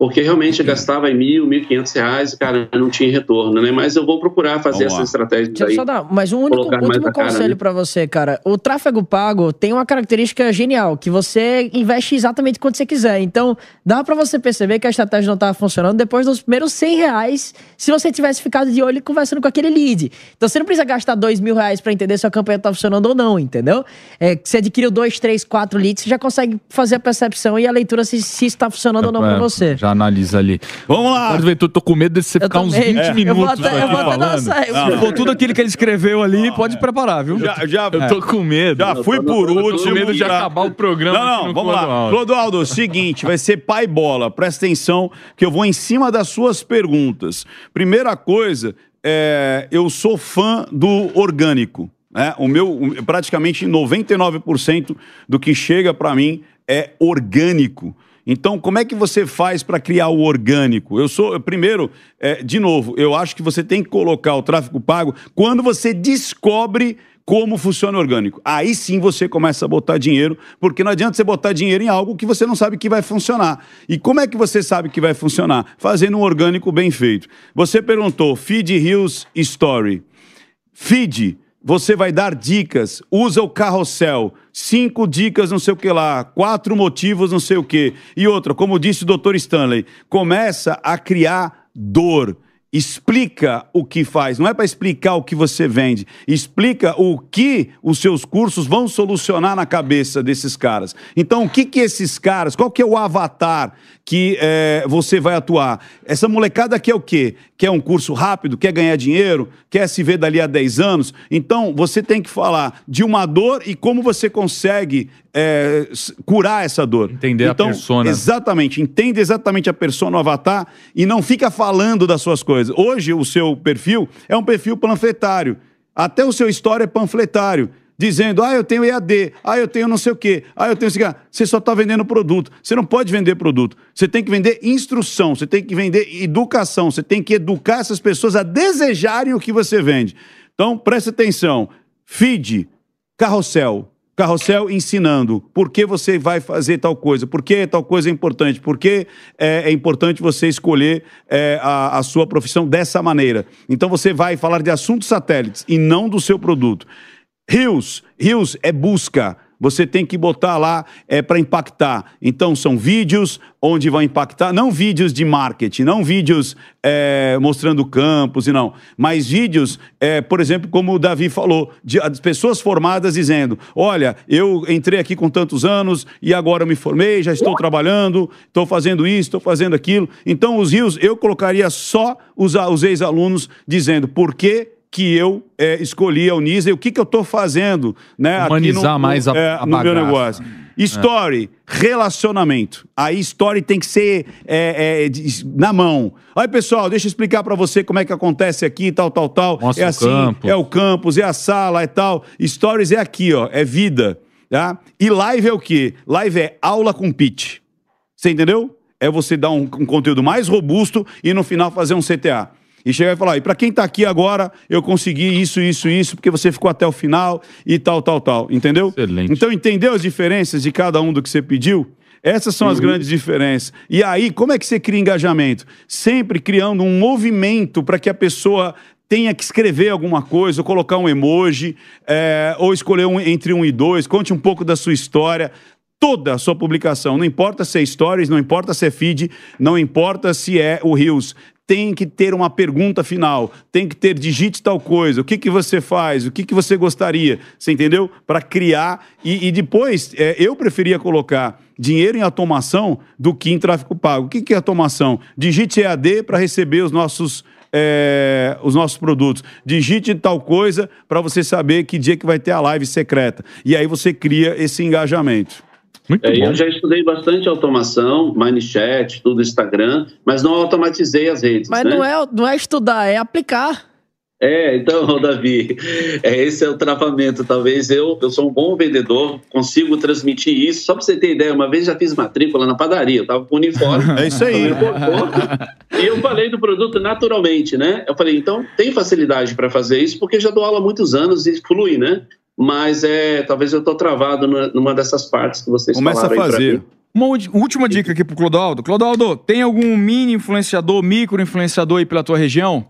E: porque realmente gastava em mil, mil e quinhentos reais, cara, não tinha retorno, né? Mas eu vou procurar fazer essa estratégia
C: Deixa eu só dar mais um único, último conselho né? para você, cara. O tráfego pago tem uma característica genial, que você investe exatamente quando você quiser. Então, dá para você perceber que a estratégia não estava funcionando depois dos primeiros 100 reais, se você tivesse ficado de olho e conversando com aquele lead. Então, você não precisa gastar dois mil reais para entender se a campanha tá funcionando ou não, entendeu? É, você adquiriu dois, três, quatro leads, você já consegue fazer a percepção e a leitura se, se está funcionando é, ou não para você.
A: Já analisa ali.
B: Vamos lá.
A: Mas, Ventura, tô com medo de você
C: eu
A: ficar
C: também.
A: uns 20
C: é.
A: minutos
C: eu vou até,
A: aqui falando.
D: Não, tudo aquilo que ele escreveu ali, pode preparar, viu?
B: Já, já,
A: eu tô com medo.
B: Já fui por último.
A: Eu tô com medo de acabar o programa.
B: Não, não, vamos lá. Clodoaldo, seguinte, vai ser pai bola. Presta atenção que eu vou em cima das suas perguntas. Primeira coisa, é, eu sou fã do orgânico. Né? O meu, praticamente 99% do que chega para mim é orgânico. Então, como é que você faz para criar o orgânico? Eu sou, primeiro, é, de novo, eu acho que você tem que colocar o tráfego pago quando você descobre como funciona o orgânico. Aí sim você começa a botar dinheiro, porque não adianta você botar dinheiro em algo que você não sabe que vai funcionar. E como é que você sabe que vai funcionar? Fazendo um orgânico bem feito. Você perguntou, Feed Hills Story. Feed você vai dar dicas, usa o carrossel, cinco dicas, não sei o que lá, quatro motivos, não sei o que. E outra, como disse o doutor Stanley, começa a criar dor explica o que faz, não é para explicar o que você vende, explica o que os seus cursos vão solucionar na cabeça desses caras. Então, o que que esses caras, qual que é o avatar que é, você vai atuar? Essa molecada quer o quê? Quer um curso rápido, quer ganhar dinheiro, quer se ver dali a 10 anos? Então, você tem que falar de uma dor e como você consegue é, curar essa dor.
A: Entender
B: então,
A: a persona.
B: Exatamente, entende exatamente a persona, o avatar e não fica falando das suas coisas coisa. Hoje, o seu perfil é um perfil panfletário. Até o seu história é panfletário. Dizendo, ah, eu tenho EAD, ah, eu tenho não sei o quê, ah, eu tenho cigarro. Você só está vendendo produto. Você não pode vender produto. Você tem que vender instrução, você tem que vender educação, você tem que educar essas pessoas a desejarem o que você vende. Então, preste atenção. Feed, carrossel, carrossel ensinando por que você vai fazer tal coisa, por que tal coisa é importante, por que é, é importante você escolher é, a, a sua profissão dessa maneira. Então você vai falar de assuntos satélites e não do seu produto. Rios, Rios é busca você tem que botar lá é, para impactar. Então, são vídeos onde vai impactar, não vídeos de marketing, não vídeos é, mostrando campos e não, mas vídeos, é, por exemplo, como o Davi falou, de, de pessoas formadas dizendo: olha, eu entrei aqui com tantos anos e agora me formei, já estou trabalhando, estou fazendo isso, estou fazendo aquilo. Então, os rios, eu colocaria só os, os ex-alunos dizendo por que que eu é, escolhi a Unisa e o que, que eu estou fazendo, né?
A: Humanizar mais a-
B: é,
A: a
B: no meu negócio. Story, relacionamento. Aí story tem que ser é, é, na mão. Aí, pessoal, deixa eu explicar pra você como é que acontece aqui, tal, tal, tal.
A: Mostra
B: é
A: o
B: assim,
A: campus.
B: é o campus, é a sala, é tal. Stories é aqui, ó, é vida, tá? E live é o quê? Live é aula com pitch. Você entendeu? É você dar um, um conteúdo mais robusto e no final fazer um CTA. E chegar e falar, e pra quem tá aqui agora, eu consegui isso, isso, isso, porque você ficou até o final e tal, tal, tal. Entendeu?
A: Excelente.
B: Então, entendeu as diferenças de cada um do que você pediu? Essas são as grandes diferenças. E aí, como é que você cria engajamento? Sempre criando um movimento para que a pessoa tenha que escrever alguma coisa, ou colocar um emoji, é, ou escolher um, entre um e dois, conte um pouco da sua história. Toda a sua publicação, não importa se é stories, não importa se é feed, não importa se é o Reels, tem que ter uma pergunta final, tem que ter digite tal coisa, o que, que você faz, o que, que você gostaria, você entendeu? Para criar e, e depois é, eu preferia colocar dinheiro em automação do que em tráfego pago. O que, que é automação? Digite EAD para receber os nossos é, os nossos produtos. Digite tal coisa para você saber que dia que vai ter a live secreta. E aí você cria esse engajamento.
A: Muito
E: É, eu já estudei bastante automação, MindChat, tudo Instagram, mas não automatizei as redes.
C: Mas
E: né?
C: não, é, não é estudar, é aplicar.
E: É, então, Davi, é, esse é o travamento. Talvez eu, eu sou um bom vendedor, consigo transmitir isso. Só para você ter ideia, uma vez já fiz matrícula na padaria, eu tava com uniforme.
B: É isso aí.
E: E eu falei do produto naturalmente, né? Eu falei, então tem facilidade para fazer isso, porque já dou aula há muitos anos e flui, né? Mas é, talvez eu tô travado na- numa dessas partes que vocês
B: Começa a
E: falaram aí pra
B: fazer.
D: Uma última dica aqui pro Clodoaldo. Clodoaldo, tem algum mini influenciador, micro influenciador aí pela tua região?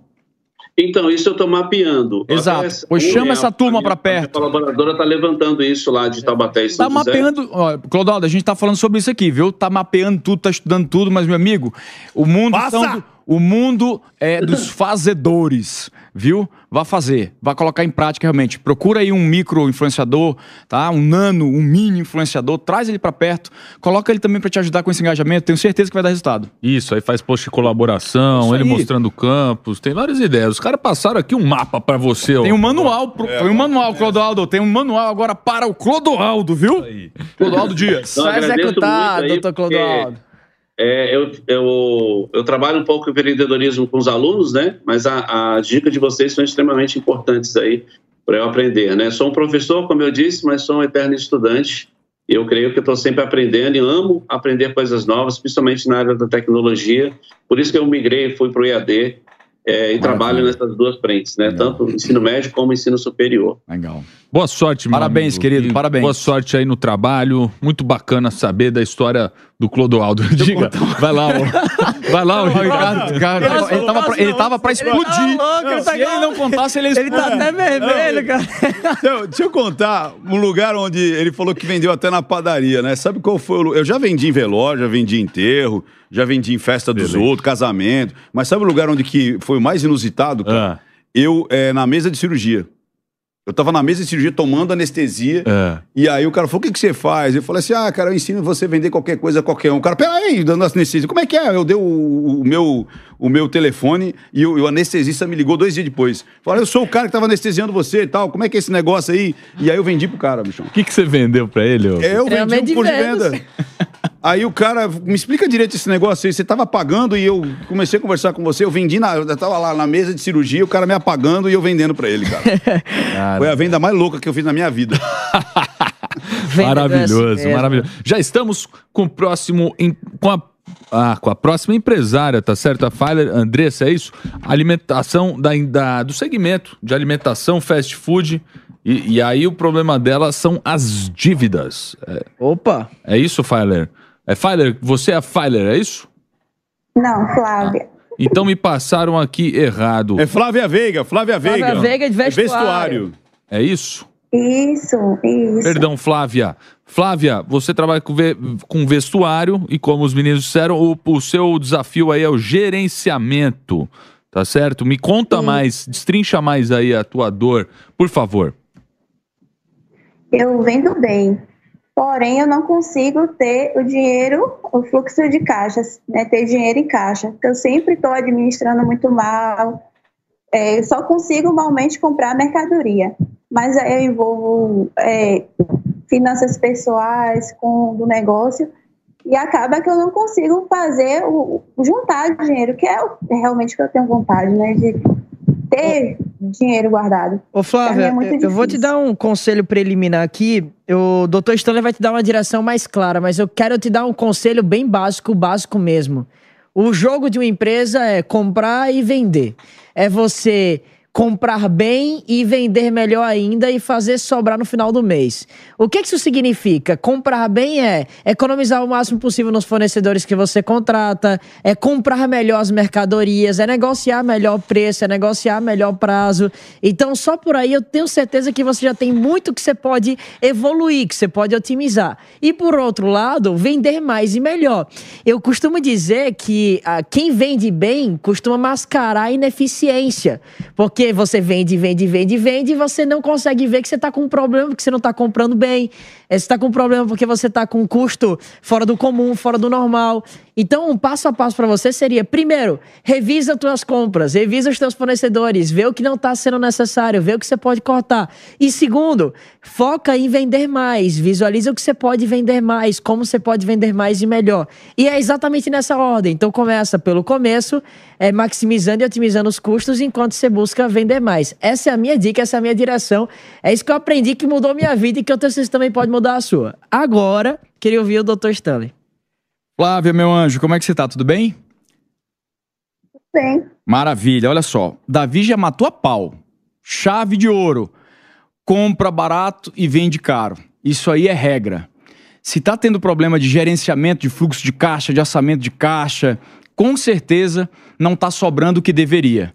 E: Então, isso eu estou mapeando.
D: Exato.
E: Até
D: Pois chama essa turma
E: a minha-
D: pra
E: A colaboradora está levantando isso lá de Taubaté e São
D: Tá
E: José.
D: mapeando. Ó, Clodoaldo, a gente tá falando sobre isso aqui, viu? Tá mapeando tudo, tá estudando tudo, mas, meu amigo, o mundo
B: Passa!
D: são do- o mundo é dos fazedores, viu? Vá fazer, vá colocar em prática realmente. Procura aí um micro influenciador, tá? Um nano, um mini influenciador, traz ele pra perto, coloca ele também pra te ajudar com esse engajamento, tenho certeza que vai dar resultado.
A: Isso, aí faz post de colaboração,
D: Isso
A: ele
D: aí.
A: mostrando o campus, tem várias ideias. Os caras passaram aqui um mapa pra você. ó.
D: Tem um manual, pro, tem um manual, Clodoaldo, tem um manual agora para o Clodoaldo, viu? Clodoaldo Dias.
E: Então,
C: Só
E: agradeço
C: executar,
E: aí,
C: doutor
E: porque,
C: Clodoaldo.
E: É, eu, eu, eu trabalho um pouco em empreendedorismo com os alunos, né? Mas a, a dica de vocês são extremamente importantes aí para eu aprender, né? Sou um professor, como eu disse, mas sou um eterno estudante. Eu creio que estou sempre aprendendo e amo aprender coisas novas, principalmente na área da tecnologia. Por isso que eu migrei, fui para o EAD é, e trabalho nessas duas frentes, né? Tanto ensino médio como ensino superior.
D: Legal.
A: Boa sorte, meu
D: Parabéns,
A: amigo.
D: querido,
A: E
D: parabéns.
A: Boa sorte aí no trabalho. Muito bacana saber da história do Clodoaldo. Diga, vai lá, ó. Vai lá, o Ricardo.
D: Cara, ele, tava pra, ele tava pra explodir.
C: louco, ele tá
D: Se ele não contasse, ele
C: Ele tá até vermelho, cara.
B: Deixa eu, deixa eu contar um lugar onde ele falou que vendeu até na padaria, né? Sabe qual foi o lugar? Eu já vendi em velório, já vendi em enterro, já vendi em festa dos outros, casamento. Mas sabe o lugar onde que foi o mais inusitado, cara?
A: Ah.
B: Eu, é, na mesa de cirurgia. Eu tava na mesa de cirurgia tomando anestesia.
A: É.
B: E aí o cara falou: o que, que você faz? Eu falei assim: ah, cara, eu ensino você a vender qualquer coisa a qualquer um. O cara, peraí, dando anestesia. Como é que é? Eu dei o, o meu, o meu telefone e o, o anestesista me ligou dois dias depois. Falei, eu sou o cara que tava anestesiando você e tal. Como é que é esse negócio aí? E aí eu vendi pro cara, bichão.
A: O que, que você vendeu pra ele?
B: É, eu vendi um curso de venda. Aí o cara, me explica direito esse negócio aí. Você tava pagando e eu comecei a conversar com você. Eu vendi, na, eu tava lá na mesa de cirurgia, o cara me apagando e eu vendendo pra ele, cara. Foi a venda mais louca que eu fiz na minha vida.
A: Maravilhoso, maravilhoso. Já estamos com o próximo. em- com a. Ah, com a próxima empresária, tá certo? A Filer Andressa, é isso? Alimentação da, da- do segmento de alimentação, fast food. E, e aí o problema dela são as dívidas. É,
C: Opa!
A: é isso, Filer? É Filer, você é a Filer, é isso?
F: Não, Flávia.
A: Então me passaram aqui errado.
B: É Flávia Veiga, Flávia Veiga.
C: Flávia Veiga de vestuário.
A: É isso?
F: Isso, isso.
A: Perdão, Flávia. Flávia, você trabalha com, ve- com vestuário e, como os meninos disseram, o, o seu desafio aí é o gerenciamento, tá certo? Me conta mais, destrincha mais aí a tua dor, por favor.
F: Eu vendo bem. Porém, eu não consigo ter o dinheiro, o fluxo de caixas, né? Ter dinheiro em caixa. Eu sempre estou administrando muito mal. é, eu só consigo normalmente comprar mercadoria. Mas aí eu envolvo é, finanças pessoais com do negócio e acaba que eu não consigo fazer o, o juntar dinheiro, que é o, realmente que eu tenho vontade, né? De ter dinheiro guardado.
C: Ô Flávia,
F: Pra mim é
C: eu vou te dar um conselho preliminar aqui. O Dr. Stanley vai te dar uma direção mais clara, mas eu quero te dar um conselho bem básico, básico mesmo. O jogo de uma empresa é comprar e vender. É você comprar bem e vender melhor ainda e fazer sobrar no final do mês. O que que isso significa? Comprar bem é economizar o máximo possível nos fornecedores que você contrata, é comprar melhor as mercadorias, é negociar melhor preço, é negociar melhor prazo. Então, só por aí eu tenho certeza que você já tem muito que você pode evoluir, que você pode otimizar. E por outro lado, vender mais e melhor. Eu costumo dizer que ah, quem vende bem costuma mascarar a ineficiência. Porque você vende, vende, vende, vende e você não consegue ver que você está com um problema porque você não está comprando bem. Eh, Você está com um problema porque você está com um custo fora do comum, fora do normal. Então, um passo a passo para você seria: primeiro, revisa as tuas compras, revisa os teus fornecedores, vê o que não está sendo necessário, vê o que você pode cortar. E segundo, foca em vender mais, visualiza o que você pode vender mais, como você pode vender mais e melhor. E é exatamente nessa ordem. Então, começa pelo começo, é, maximizando e otimizando os custos enquanto você busca vender mais. Essa é a minha dica, essa é a minha direção. É isso que eu aprendi que mudou minha vida e que eu tenho certeza também pode mudar a sua. Agora, queria ouvir o Dr. Stanley.
D: Flávia, meu anjo, como é que você tá? Tudo bem?
F: Bem,
D: Maravilha, olha só. Davi já matou a pau. Chave de ouro. Compra barato e vende caro. Isso aí é regra. Se tá tendo problema de gerenciamento de fluxo de caixa, de orçamento de caixa, com certeza não tá sobrando o que deveria.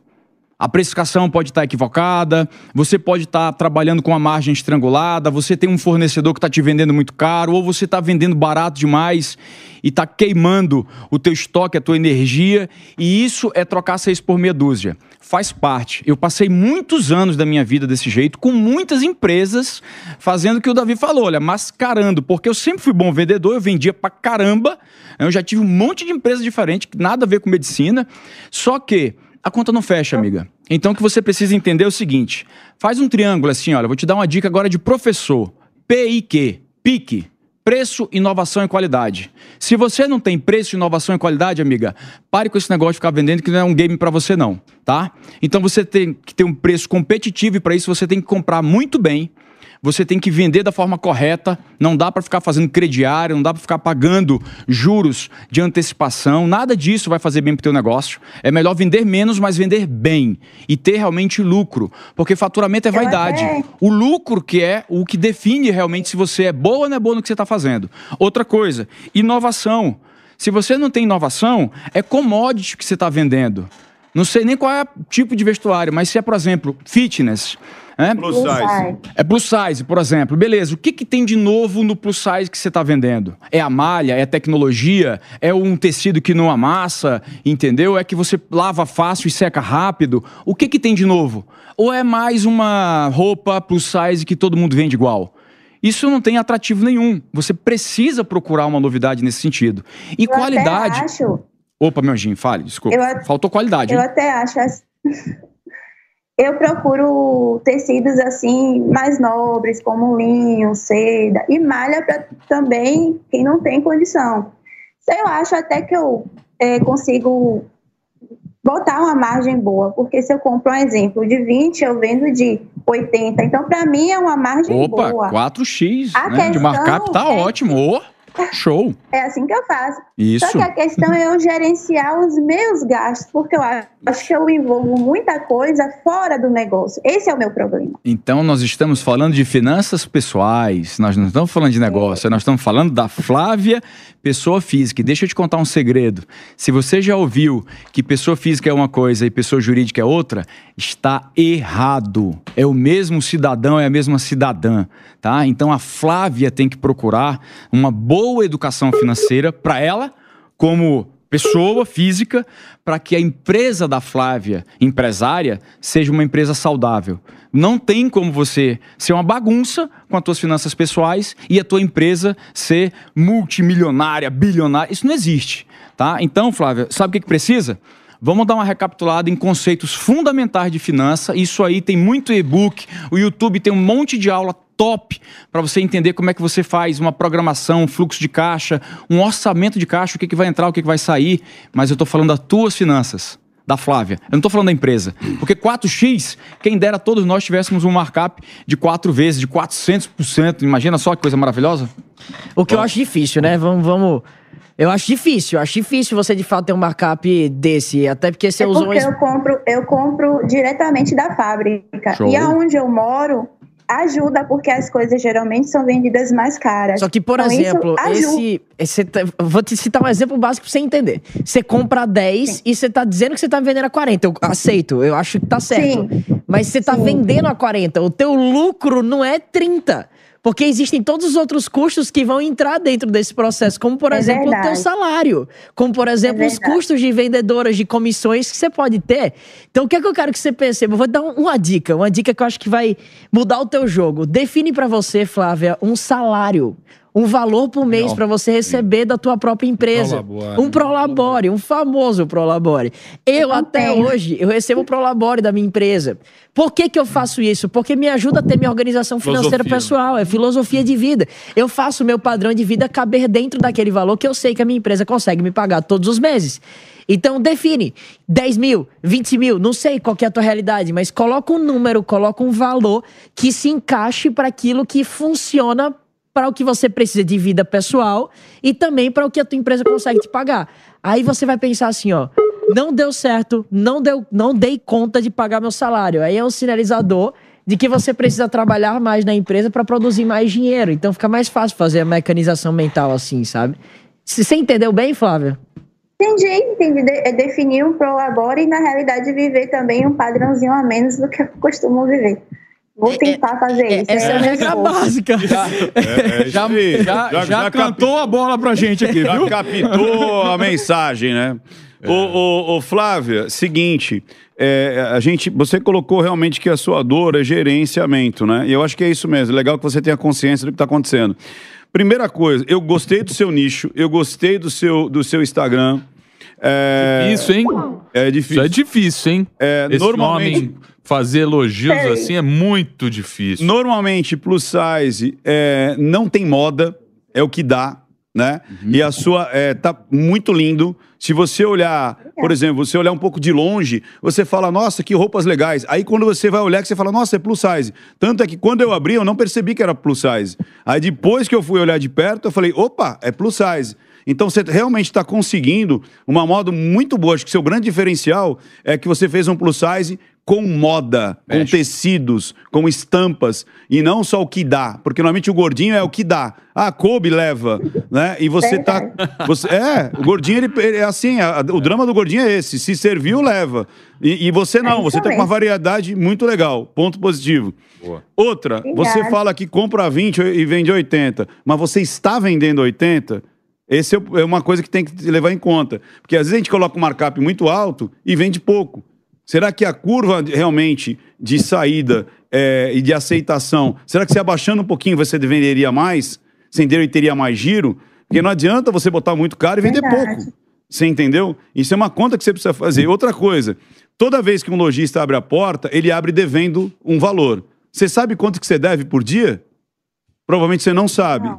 D: A precificação pode estar equivocada, você pode estar trabalhando com a margem estrangulada, você tem um fornecedor que está te vendendo muito caro, ou você está vendendo barato demais e está queimando o teu estoque, a tua energia, e isso é trocar seis por meia dúzia. Faz parte. Eu passei muitos anos da minha vida desse jeito, com muitas empresas fazendo o que o Davi falou, olha, mascarando, porque eu sempre fui bom vendedor, eu vendia pra caramba, eu já tive um monte de empresas diferentes, nada a ver com medicina, só que a conta não fecha, amiga. Então o que você precisa entender é o seguinte: faz um triângulo assim, olha, vou te dar uma dica agora de professor. PIQ, PIC. Preço, inovação e qualidade. Se você não tem preço, inovação e qualidade, amiga, pare com esse negócio de ficar vendendo que não é um game pra você não, tá? Então você tem que ter um preço competitivo e para isso você tem que comprar muito bem. Você tem que vender da forma correta, não dá para ficar fazendo crediário, não dá para ficar pagando juros de antecipação, nada disso vai fazer bem pro teu negócio. É melhor vender menos, mas vender bem e ter realmente lucro, porque faturamento é vaidade. O lucro que é o que define realmente se você é boa ou não é boa no que você está fazendo. Outra coisa, inovação. Se você não tem inovação, é commodity que você está vendendo. Não sei nem qual é o tipo de vestuário, mas se é, por exemplo, fitness. Né?
B: Plus size.
D: É plus size, por exemplo. Beleza, o que, que tem de novo no plus size que você está vendendo? É a malha? É a tecnologia? É um tecido que não amassa? Entendeu? É que você lava fácil e seca rápido? O que, que tem de novo? Ou é mais uma roupa plus size que todo mundo vende igual? Isso não tem atrativo nenhum. Você precisa procurar uma novidade nesse sentido. E
F: eu até
D: qualidade.
F: acho,
D: Opa, meu Anjinho, fale, desculpa.
F: Eu
D: Faltou qualidade.
F: eu
D: hein?
F: até acho. Eu procuro tecidos assim mais nobres, como linho, seda e malha para também quem não tem condição. Eu acho até que eu é, consigo botar uma margem boa, porque se eu compro um exemplo de 20, eu vendo de 80. Então, para mim, é uma margem
D: Opa,
F: boa.
D: 4x
F: A
D: né, de markup tá
F: é
D: ótimo. Ô, show.
F: É assim que eu faço.
D: Isso.
F: Só que a questão é eu gerenciar os meus gastos, porque eu acho que eu envolvo muita coisa fora do negócio. Esse é o meu problema.
D: Então, nós estamos falando de finanças pessoais, nós não estamos falando de negócio, nós estamos falando da Flávia, pessoa física. E deixa eu te contar um segredo. Se você já ouviu que pessoa física é uma coisa e pessoa jurídica é outra, está errado. É o mesmo cidadão, é a mesma cidadã, tá? Então, a Flávia tem que procurar uma boa educação financeira para ela, como pessoa física para que a empresa da Flávia, empresária, seja uma empresa saudável. Não tem como você ser uma bagunça com as tuas finanças pessoais e a tua empresa ser multimilionária, bilionária. Isso não existe, tá? Então, Flávia, sabe o que, que precisa? Vamos dar uma recapitulada em conceitos fundamentais de finança. Isso aí tem muito e-book. O YouTube tem um monte de aula top para você entender como é que você faz uma programação, um fluxo de caixa, um orçamento de caixa, o que, que vai entrar, o que, que vai sair. Mas eu estou falando das tuas finanças da Flávia. Eu não estou falando da empresa. Porque 4x, quem dera todos nós tivéssemos um markup de 4 vezes, de 400%. Imagina só que coisa maravilhosa.
C: O que eu acho difícil, né? Vamos, vamos. Eu acho difícil, eu acho difícil você de fato ter um markup desse, até porque você
F: É
C: usou
F: porque
C: um
F: eu compro, eu compro diretamente da fábrica.
C: Show.
F: E aonde eu moro ajuda porque as coisas geralmente são vendidas mais caras.
C: Só que, por
F: Então,
C: exemplo, esse, esse. tá- Vou te citar um exemplo básico pra você entender. Você compra 10 e você tá dizendo que você tá vendendo a 40. Eu aceito, eu acho que tá certo. Mas você tá vendendo a 40. O teu lucro não é 30. Porque existem todos os outros custos que vão entrar dentro desse processo, como por
F: É
C: exemplo o teu
F: verdade.
C: salário, como por exemplo os
F: verdade.
C: custos de vendedoras, de comissões que você pode ter. Então o que é que eu quero que você perceba? Eu vou dar um- uma dica, uma dica que eu acho que vai mudar o teu jogo. Define pra você, Flávia, um salário. Um valor por mês pra você receber da tua própria empresa.
A: Prolabore.
C: Um prolabore, um famoso prolabore. Eu até
F: tenho.
C: hoje, eu recebo o prolabore da minha empresa. Por que que eu faço isso? Porque me ajuda a ter minha organização financeira
A: Filosofia.
C: pessoal, é filosofia de vida. Eu faço o meu padrão de vida caber dentro daquele valor que eu sei que a minha empresa consegue me pagar todos os meses. Então define 10 mil, 20 mil, não sei qual que é a tua realidade, mas coloca um número, coloca um valor que se encaixe para aquilo que funciona para o que você precisa de vida pessoal e também para o que a tua empresa consegue te pagar. Aí você vai pensar assim, ó, não deu certo, não deu, não dei conta de pagar meu salário. Aí é um sinalizador de que você precisa trabalhar mais na empresa para produzir mais dinheiro. Então fica mais fácil fazer a mecanização mental assim, sabe? Você entendeu bem, Flávia?
F: Entendi, entendi. De- é definir um prolabore e, na realidade, viver também um padrãozinho a menos do que eu costumo viver. Vou tentar fazer isso.
C: Essa é a
F: um
C: regra básica.
B: É,
D: Já,
B: já,
D: já, já, cantou a bola pra gente aqui,
B: Já
D: viu?
B: captou a mensagem, né? Ô, ô, ô, Flávia, seguinte, é, a gente, você colocou realmente que a sua dor é gerenciamento, né? E eu acho que é isso mesmo. Legal que você tenha consciência do que está acontecendo. Primeira coisa, eu gostei do seu nicho, eu gostei do seu, do seu Instagram. É,
A: Isso, hein?
B: É difícil.
A: Isso é difícil, hein?
B: É,
A: Esse
B: normalmente-
A: homem fazer elogios
B: É.
A: assim é muito difícil.
B: Normalmente, plus size é, não tem moda, é o que dá, né? E a sua é, tá muito lindo. Se você olhar, por exemplo, você olhar um pouco de longe, você fala, nossa, que roupas legais. Aí quando você vai olhar, que você fala, nossa, é plus size. Tanto é que quando eu abri, eu não percebi que era plus size. Aí depois que eu fui olhar de perto, eu falei, opa, é plus size. Então você realmente está conseguindo uma moda muito boa. Acho que seu grande diferencial é que você fez um plus size com moda, com tecidos, com estampas, e não só o que dá. Porque normalmente o gordinho é o que dá. Ah, coube leva, né? E você tá. Você, é, o gordinho, ele, ele é assim, a- o drama do gordinho é esse: se serviu, leva. E, e você não,
F: É
B: você tá com uma variedade muito legal. Ponto positivo. Outra, você
F: Obrigada.
B: fala que compra 20 e vende 80, mas você está vendendo 80? Esse é é uma coisa que tem que levar em conta. Porque às vezes a gente coloca um markup muito alto e vende pouco. Será que a curva realmente de saída é, e de aceitação, será que se abaixando um pouquinho você venderia mais? Você entendeu? E teria mais giro? Porque não adianta você botar muito caro e vender
F: Verdade.
B: pouco. Você entendeu? Isso é uma conta que você precisa fazer. Outra coisa, toda vez que um lojista abre a porta, ele abre devendo um valor. Você sabe quanto que você deve por dia? Provavelmente você não sabe.